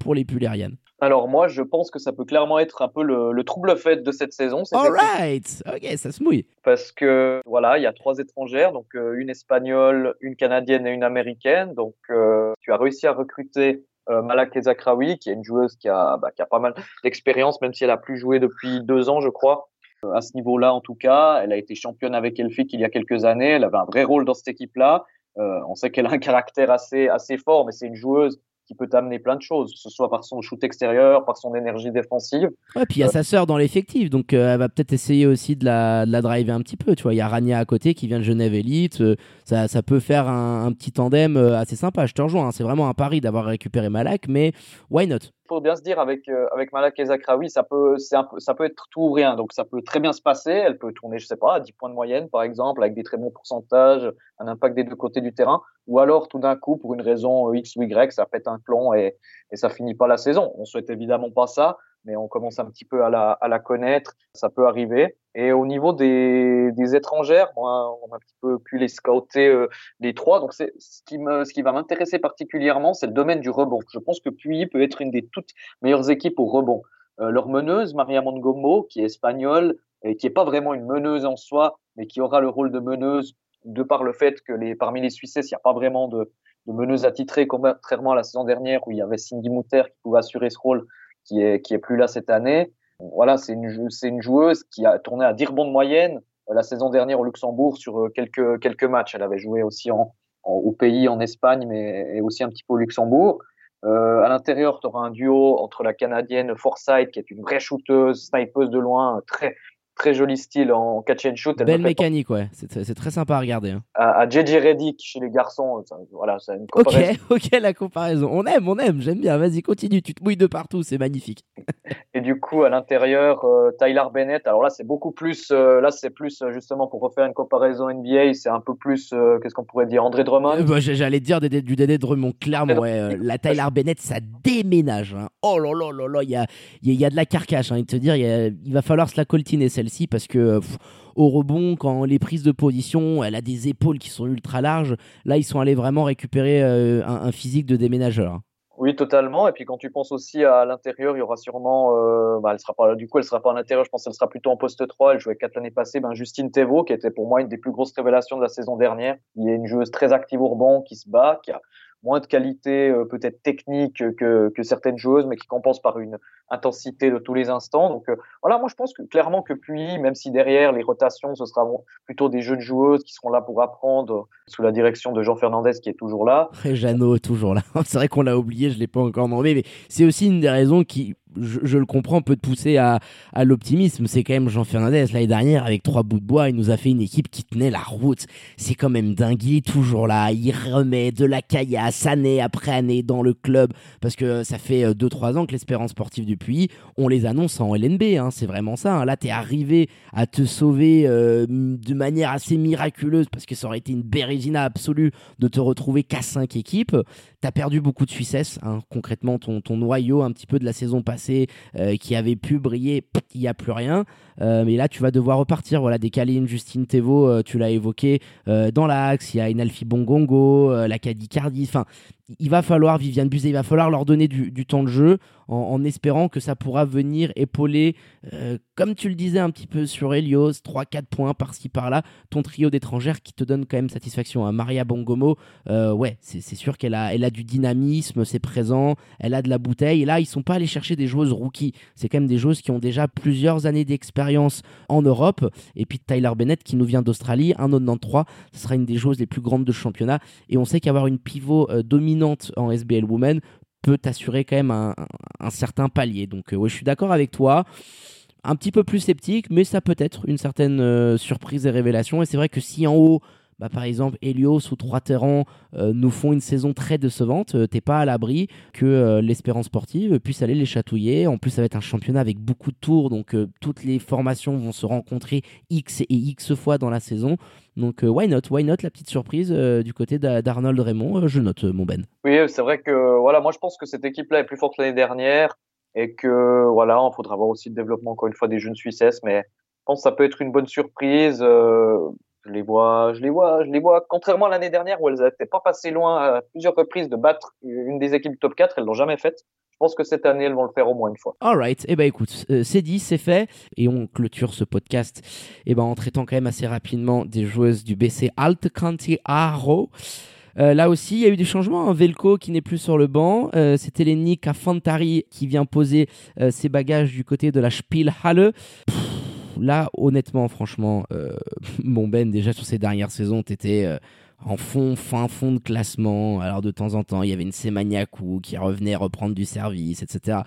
pour les Pulérianes alors moi, je pense que ça peut clairement être un peu le, trouble fait de cette saison. Alright, ok, ça se mouille. Parce que voilà, il y a trois étrangères, donc euh, une espagnole, une canadienne et une américaine. Donc euh, tu as réussi à recruter euh, Malak Ezakraoui, qui est une joueuse qui a, bah, qui a pas mal d'expérience, même si elle a plus joué depuis deux ans, je crois. à ce niveau-là, en tout cas, elle a été championne avec Elfic il y a quelques années. Elle avait un vrai rôle dans cette équipe-là. on sait qu'elle a un caractère assez assez fort, mais c'est une joueuse qui peut t'amener plein de choses, que ce soit par son shoot extérieur, par son énergie défensive. Ouais, puis il y a euh, sa sœur dans l'effectif, donc euh, elle va peut-être essayer aussi de la, de la driver un petit peu. Tu vois, il y a Rania à côté qui vient de Genève Elite, euh, ça, ça peut faire un, petit tandem assez sympa. Je te rejoins, hein. c'est vraiment un pari d'avoir récupéré Malak, mais why not? Faut bien se dire avec euh, avec Malak et Zakraoui, ça peut ça peut être tout ou rien. Donc ça peut très bien se passer. Elle peut tourner, je sais pas, à 10 points de moyenne par exemple, avec des très bons pourcentages, un impact des deux côtés du terrain. Ou alors tout d'un coup, pour une raison X ou Y, ça pète un plomb et et ça finit pas la saison. On souhaite évidemment pas ça mais on commence un petit peu à la, connaître, ça peut arriver. Et au niveau des, étrangères, moi, on a un petit peu pu les scouter euh, les trois. Donc, c'est ce qui va m'intéresser particulièrement, c'est le domaine du rebond. Je pense que Puy peut être une des toutes meilleures équipes au rebond. Euh, leur meneuse, Maria Mongomo, qui est espagnole et qui est pas vraiment une meneuse en soi, mais qui aura le rôle de meneuse de par le fait que les, parmi les Suisses, il n'y a pas vraiment de, de meneuse attitrée, contrairement à la saison dernière où il y avait Cindy Mutter qui pouvait assurer ce rôle qui est, qui est plus là cette année. Voilà, c'est une, c'est une joueuse qui a tourné à dire bon de moyenne la saison dernière au Luxembourg sur quelques, quelques matchs. Elle avait joué aussi au pays, en Espagne, mais et aussi un petit peu au Luxembourg. Euh, à l'intérieur, tu auras un duo entre la Canadienne Forsyth, qui est une vraie shooteuse, snipeuse de loin, très très joli style en catch and shoot. Belle mécanique, ouais. C'est très sympa à regarder. Hein. À, à JJ Reddick chez les garçons, voilà, c'est une comparaison. Ok, ok, la comparaison. On aime, on aime, j'aime bien. Vas-y, continue. Tu te mouilles de partout, c'est magnifique. Et du coup, à l'intérieur, euh, Tyler Bennett. Alors là, c'est beaucoup plus. Euh, là, c'est plus euh, justement pour refaire une comparaison NBA. C'est un peu plus. qu'est-ce qu'on pourrait dire, André Drummond? Bah, J'allais dire du Dédé Drummond, clairement. Ouais, la Tyler Bennett, ça déménage. Hein. Oh là là là là, il y a, y a de la carcasse. Hein, te dire, il va falloir se la coltiner parce que au rebond, quand les prises de position, elle a des épaules qui sont ultra larges. Là, ils sont allés vraiment récupérer euh, un, physique de déménageur. Oui, totalement. Et puis quand tu penses aussi à l'intérieur, il y aura sûrement, euh, bah, elle sera pas, du coup, elle sera pas à l'intérieur. Je pense qu'elle sera plutôt en poste 3. Elle jouait quatre l'année passée. Ben, Justine Thévaux, qui était pour moi une des plus grosses révélations de la saison dernière. Il est une joueuse très active au rebond, qui se bat, qui a moins de qualité euh, peut-être technique que, que, certaines joueuses, mais qui compensent par une intensité de tous les instants. Donc euh, voilà, moi je pense que clairement que puis, même si derrière les rotations, ce sera plutôt des jeunes joueuses qui seront là pour apprendre sous la direction de Jean Fernandez qui est toujours là. Et Jeannot toujours là. c'est vrai qu'on l'a oublié, je l'ai pas encore nommé, mais c'est aussi une des raisons qui je, le comprends, peut te pousser à, l'optimisme. C'est quand même Jean Fernandez l'année dernière avec trois bouts de bois, il nous a fait une équipe qui tenait la route. C'est quand même dingue, toujours là, il remet de la caillasse année après année dans le club parce que ça fait 2-3 euh, ans que l'espérance sportive du Puy, on les annonce en LNB, hein, c'est vraiment ça. Hein. Là, t'es arrivé à te sauver euh, de manière assez miraculeuse parce que ça aurait été une bérésina absolue de te retrouver qu'à 5 équipes. T'as perdu beaucoup de Suissesse, hein. concrètement ton noyau un petit peu de la saison passée euh, qui avait pu briller, il n'y a plus rien. Euh, mais là, tu vas devoir repartir. Voilà, des Kaline, Justine Thévaux, euh, tu l'as évoqué dans l'axe. Il y a Inalfi Bongongo, la Caddy Cardi. Enfin, il va falloir, Viviane Buzet, il va falloir leur donner du, temps de jeu en, espérant que ça pourra venir épauler, euh, comme tu le disais un petit peu sur Helios, 3-4 points par-ci par-là, ton trio d'étrangères qui te donne quand même satisfaction. Hein. Maria Bongomo, euh, ouais, c'est sûr qu'elle a, elle a du dynamisme, c'est présent, elle a de la bouteille. Et là, ils sont pas allés chercher des joueuses rookies, c'est quand même des joueuses qui ont déjà plusieurs années d'expérience en Europe. Et puis Tyler Bennett qui nous vient d'Australie, un 93, ce sera une des joueuses les plus grandes de championnat. Et on sait qu'avoir une pivot euh, dominante en SBL Women peut t'assurer quand même un, certain palier. Donc, euh, ouais, je suis d'accord avec toi. Un petit peu plus sceptique, mais ça peut être une certaine euh, surprise et révélation. Et c'est vrai que si en haut, bah, par exemple, Helios ou Trois Terrans euh, nous font une saison très décevante, t'es pas à l'abri que l'espérance sportive puisse aller les chatouiller. En plus, ça va être un championnat avec beaucoup de tours, donc toutes les formations vont se rencontrer X et X fois dans la saison. Donc, euh, why not? Why not? La petite surprise euh, du côté d'Arnold Raymond euh, Je note, mon Ben. Oui, c'est vrai que voilà, moi je pense que cette équipe-là est plus forte l'année dernière et que voilà, il faudra voir aussi le développement encore une fois des jeunes Suissesses, mais je pense que ça peut être une bonne surprise. Je les vois, je les vois, je les vois. Contrairement à l'année dernière où elles n'étaient pas passées loin à plusieurs reprises de battre une des équipes top 4, elles l'ont jamais fait. Je pense que cette année, elles vont le faire au moins une fois. Alright, eh ben écoute, euh, c'est dit, c'est fait, et on clôture ce podcast eh ben, en traitant quand même assez rapidement des joueuses du BC Alt County Aro. Euh, là aussi, il y a eu des changements. Un Velko qui n'est plus sur le banc. Euh, C'était Lenny Fantari qui vient poser euh, ses bagages du côté de la Spielhalle. Là, honnêtement, franchement, mon Ben, déjà sur ces dernières saisons, t'étais en fond, fin fond de classement. Alors de temps en temps, il y avait une Semaniakou qui revenait reprendre du service, etc.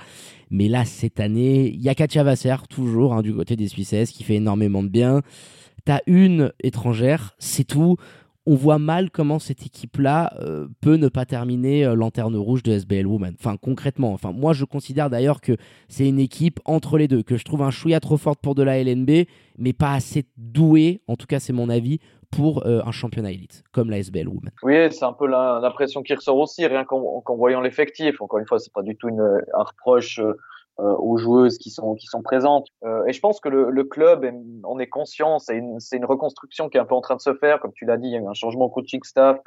Mais là, cette année, il y a Katia Vasser, toujours, hein, du côté des Suissesses, qui fait énormément de bien. T'as une étrangère, c'est tout. On voit mal comment cette équipe-là euh, peut ne pas terminer euh, lanterne rouge de SBL Women. Enfin, concrètement. Enfin, moi, je considère d'ailleurs que c'est une équipe entre les deux, que je trouve un chouïa trop forte pour de la LNB, mais pas assez douée, en tout cas c'est mon avis, pour euh, un championnat élite comme la SBL Women. Oui, c'est un peu l'impression qui ressort aussi, rien qu'en voyant l'effectif. Encore une fois, c'est pas du tout une, un reproche aux joueuses qui sont qui sont présentes. et je pense que le, le club en est conscient. C'est une, une reconstruction qui est un peu en train de se faire, comme tu l'as dit. Il y a eu un changement coaching staff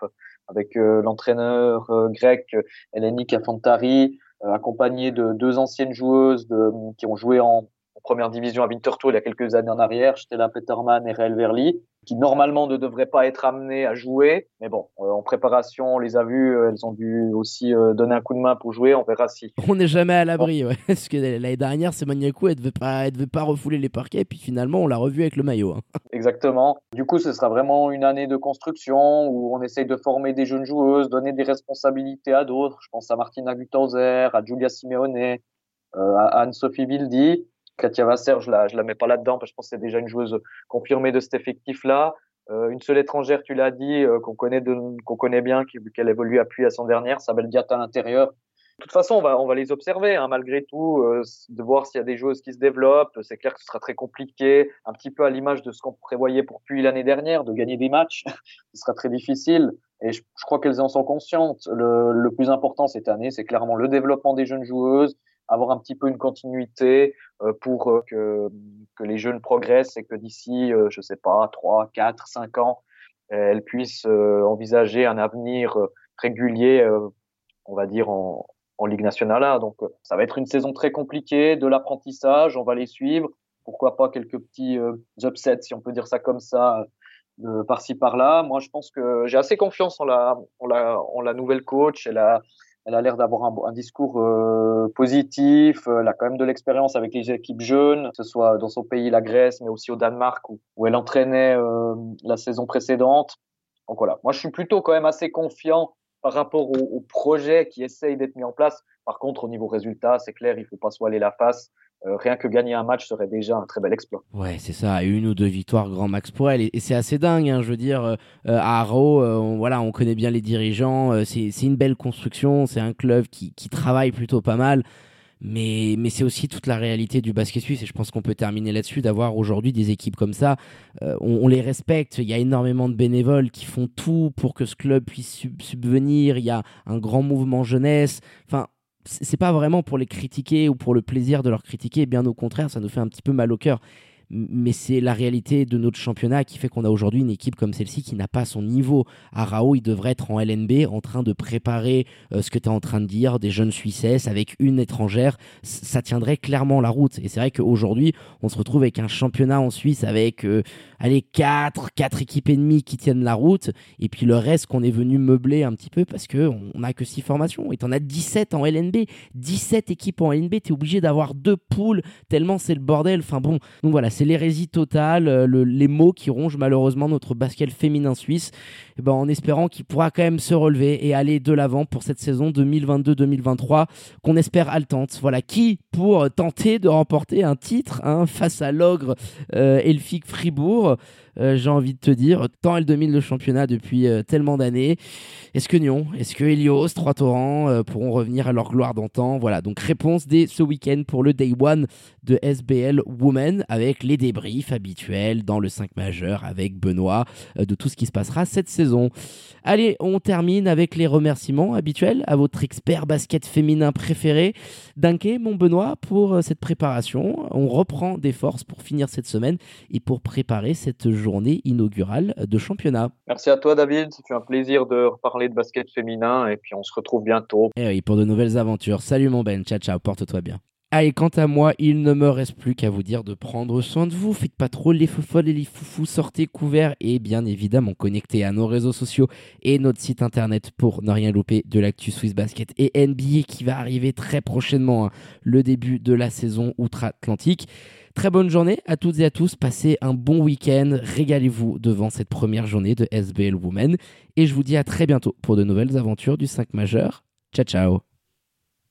avec l'entraîneur grec Eleni Kafantari, accompagné de deux anciennes joueuses de, qui ont joué en, première division à Winterthur il y a quelques années en arrière, Stella Peterman et Réel Verli. qui normalement ne devraient pas être amenées à jouer. Mais bon, euh, en préparation, on les a vues, euh, elles ont dû aussi donner un coup de main pour jouer. On verra si. On n'est jamais à l'abri, ouais. Parce que l'année dernière, c'est Maniakou, elle devait pas, elle devait pas refouler les parquets, et puis finalement, on l'a revu avec le maillot. Hein. Exactement. Du coup, ce sera vraiment une année de construction où on essaye de former des jeunes joueuses, donner des responsabilités à d'autres. Je pense à Martina Gutauser, à Julia Simeone, à Anne-Sophie Bildi. Katia Vasser, je la, je la mets pas là-dedans parce que je pense que c'est déjà une joueuse confirmée de cet effectif-là. Euh, une seule étrangère, tu l'as dit, euh, qu'on connaît, qu'on connaît bien, qu'elle évolue à Puy à son dernière, Sabel Diat à l'intérieur. De toute façon, on va, on va les observer, hein, malgré tout, euh, de voir s'il y a des joueuses qui se développent. C'est clair que ce sera très compliqué, un petit peu à l'image de ce qu'on prévoyait pour Puy l'année dernière, de gagner des matchs. ce sera très difficile. Et je, je crois qu'elles en sont conscientes. Le, le plus important cette année, c'est clairement le développement des jeunes joueuses, avoir un petit peu une continuité euh, pour euh, que, les jeunes progressent et que d'ici, euh, je sais pas, 3, 4, 5 ans, elles puissent envisager un avenir régulier, on va dire, en, Ligue nationale. Donc, ça va être une saison très compliquée, de l'apprentissage, on va les suivre. Pourquoi pas quelques petits upsets, si on peut dire ça comme ça, par-ci par-là. Moi, je pense que j'ai assez confiance en la, nouvelle coach. Elle a l'air d'avoir un, discours euh, positif. Elle a quand même de l'expérience avec les équipes jeunes, que ce soit dans son pays, la Grèce, mais aussi au Danemark, où, elle entraînait euh, la saison précédente. Donc voilà, moi je suis plutôt quand même assez confiant par rapport au, projet qui essaye d'être mis en place. Par contre, au niveau résultat, c'est clair, il faut pas se voiler la face. Euh, rien que gagner un match serait déjà un très bel exploit. Ouais, c'est ça, une ou deux victoires grand max pour elle. Et, c'est assez dingue, hein, je veux dire, euh, à Arrow, euh, on, voilà, on connaît bien les dirigeants, c'est une belle construction, c'est un club qui, travaille plutôt pas mal. Mais, mais c'est aussi toute la réalité du basket suisse et je pense qu'on peut terminer là-dessus d'avoir aujourd'hui des équipes comme ça. on, les respecte, il y a énormément de bénévoles qui font tout pour que ce club puisse subvenir, il y a un grand mouvement jeunesse. Enfin, c'est pas vraiment pour les critiquer ou pour le plaisir de leur critiquer, bien au contraire, ça nous fait un petit peu mal au cœur mais c'est la réalité de notre championnat qui fait qu'on a aujourd'hui une équipe comme celle-ci qui n'a pas son niveau. Arao, il devrait être en LNB en train de préparer euh, ce que tu es en train de dire, des jeunes Suissesses avec une étrangère, ça tiendrait clairement la route. Et c'est vrai qu'aujourd'hui, on se retrouve avec un championnat en Suisse avec, euh, allez, 4, 4 équipes ennemies qui tiennent la route, et puis le reste qu'on est venu meubler un petit peu parce qu'on n'a que 6 formations, et t'en as 17 en LNB, 17 équipes en LNB, t'es obligé d'avoir deux poules, tellement c'est le bordel. Enfin bon, donc voilà, c'est l'hérésie totale, euh, les mots qui rongent malheureusement notre basket féminin suisse, eh ben, en espérant qu'il pourra quand même se relever et aller de l'avant pour cette saison 2022-2023 qu'on espère haletante. Voilà, qui pour tenter de remporter un titre hein, face à l'ogre euh, Fribourg euh, j'ai envie de te dire, tant elle domine le championnat depuis euh, tellement d'années. Est-ce que Nyon, est-ce que Helios, Trois Torrents euh, pourront revenir à leur gloire d'antan? Voilà, donc réponse dès ce week-end pour le Day One de SBL Women avec les débriefs habituels dans le 5 majeur avec Benoît de tout ce qui se passera cette saison. Allez, on termine avec les remerciements habituels à votre expert basket féminin préféré, Dunké, mon Benoît, pour cette préparation. On reprend des forces pour finir cette semaine et pour préparer cette journée journée inaugurale de championnat. Merci à toi David, c'est un plaisir de reparler de basket féminin et puis on se retrouve bientôt. Et eh oui, pour de nouvelles aventures. Salut mon Ben, ciao ciao, porte-toi bien. Allez, quant à moi, il ne me reste plus qu'à vous dire de prendre soin de vous. Faites pas trop les folles et les foufous, sortez couverts et bien évidemment connectez à nos réseaux sociaux et notre site internet pour ne rien louper de l'actu Swiss Basket et NBA qui va arriver très prochainement, hein. le début de la saison outre-Atlantique. Très bonne journée à toutes et à tous. Passez un bon week-end. Régalez-vous devant cette première journée de SBL Women. Et je vous dis à très bientôt pour de nouvelles aventures du 5 majeur. Ciao, ciao.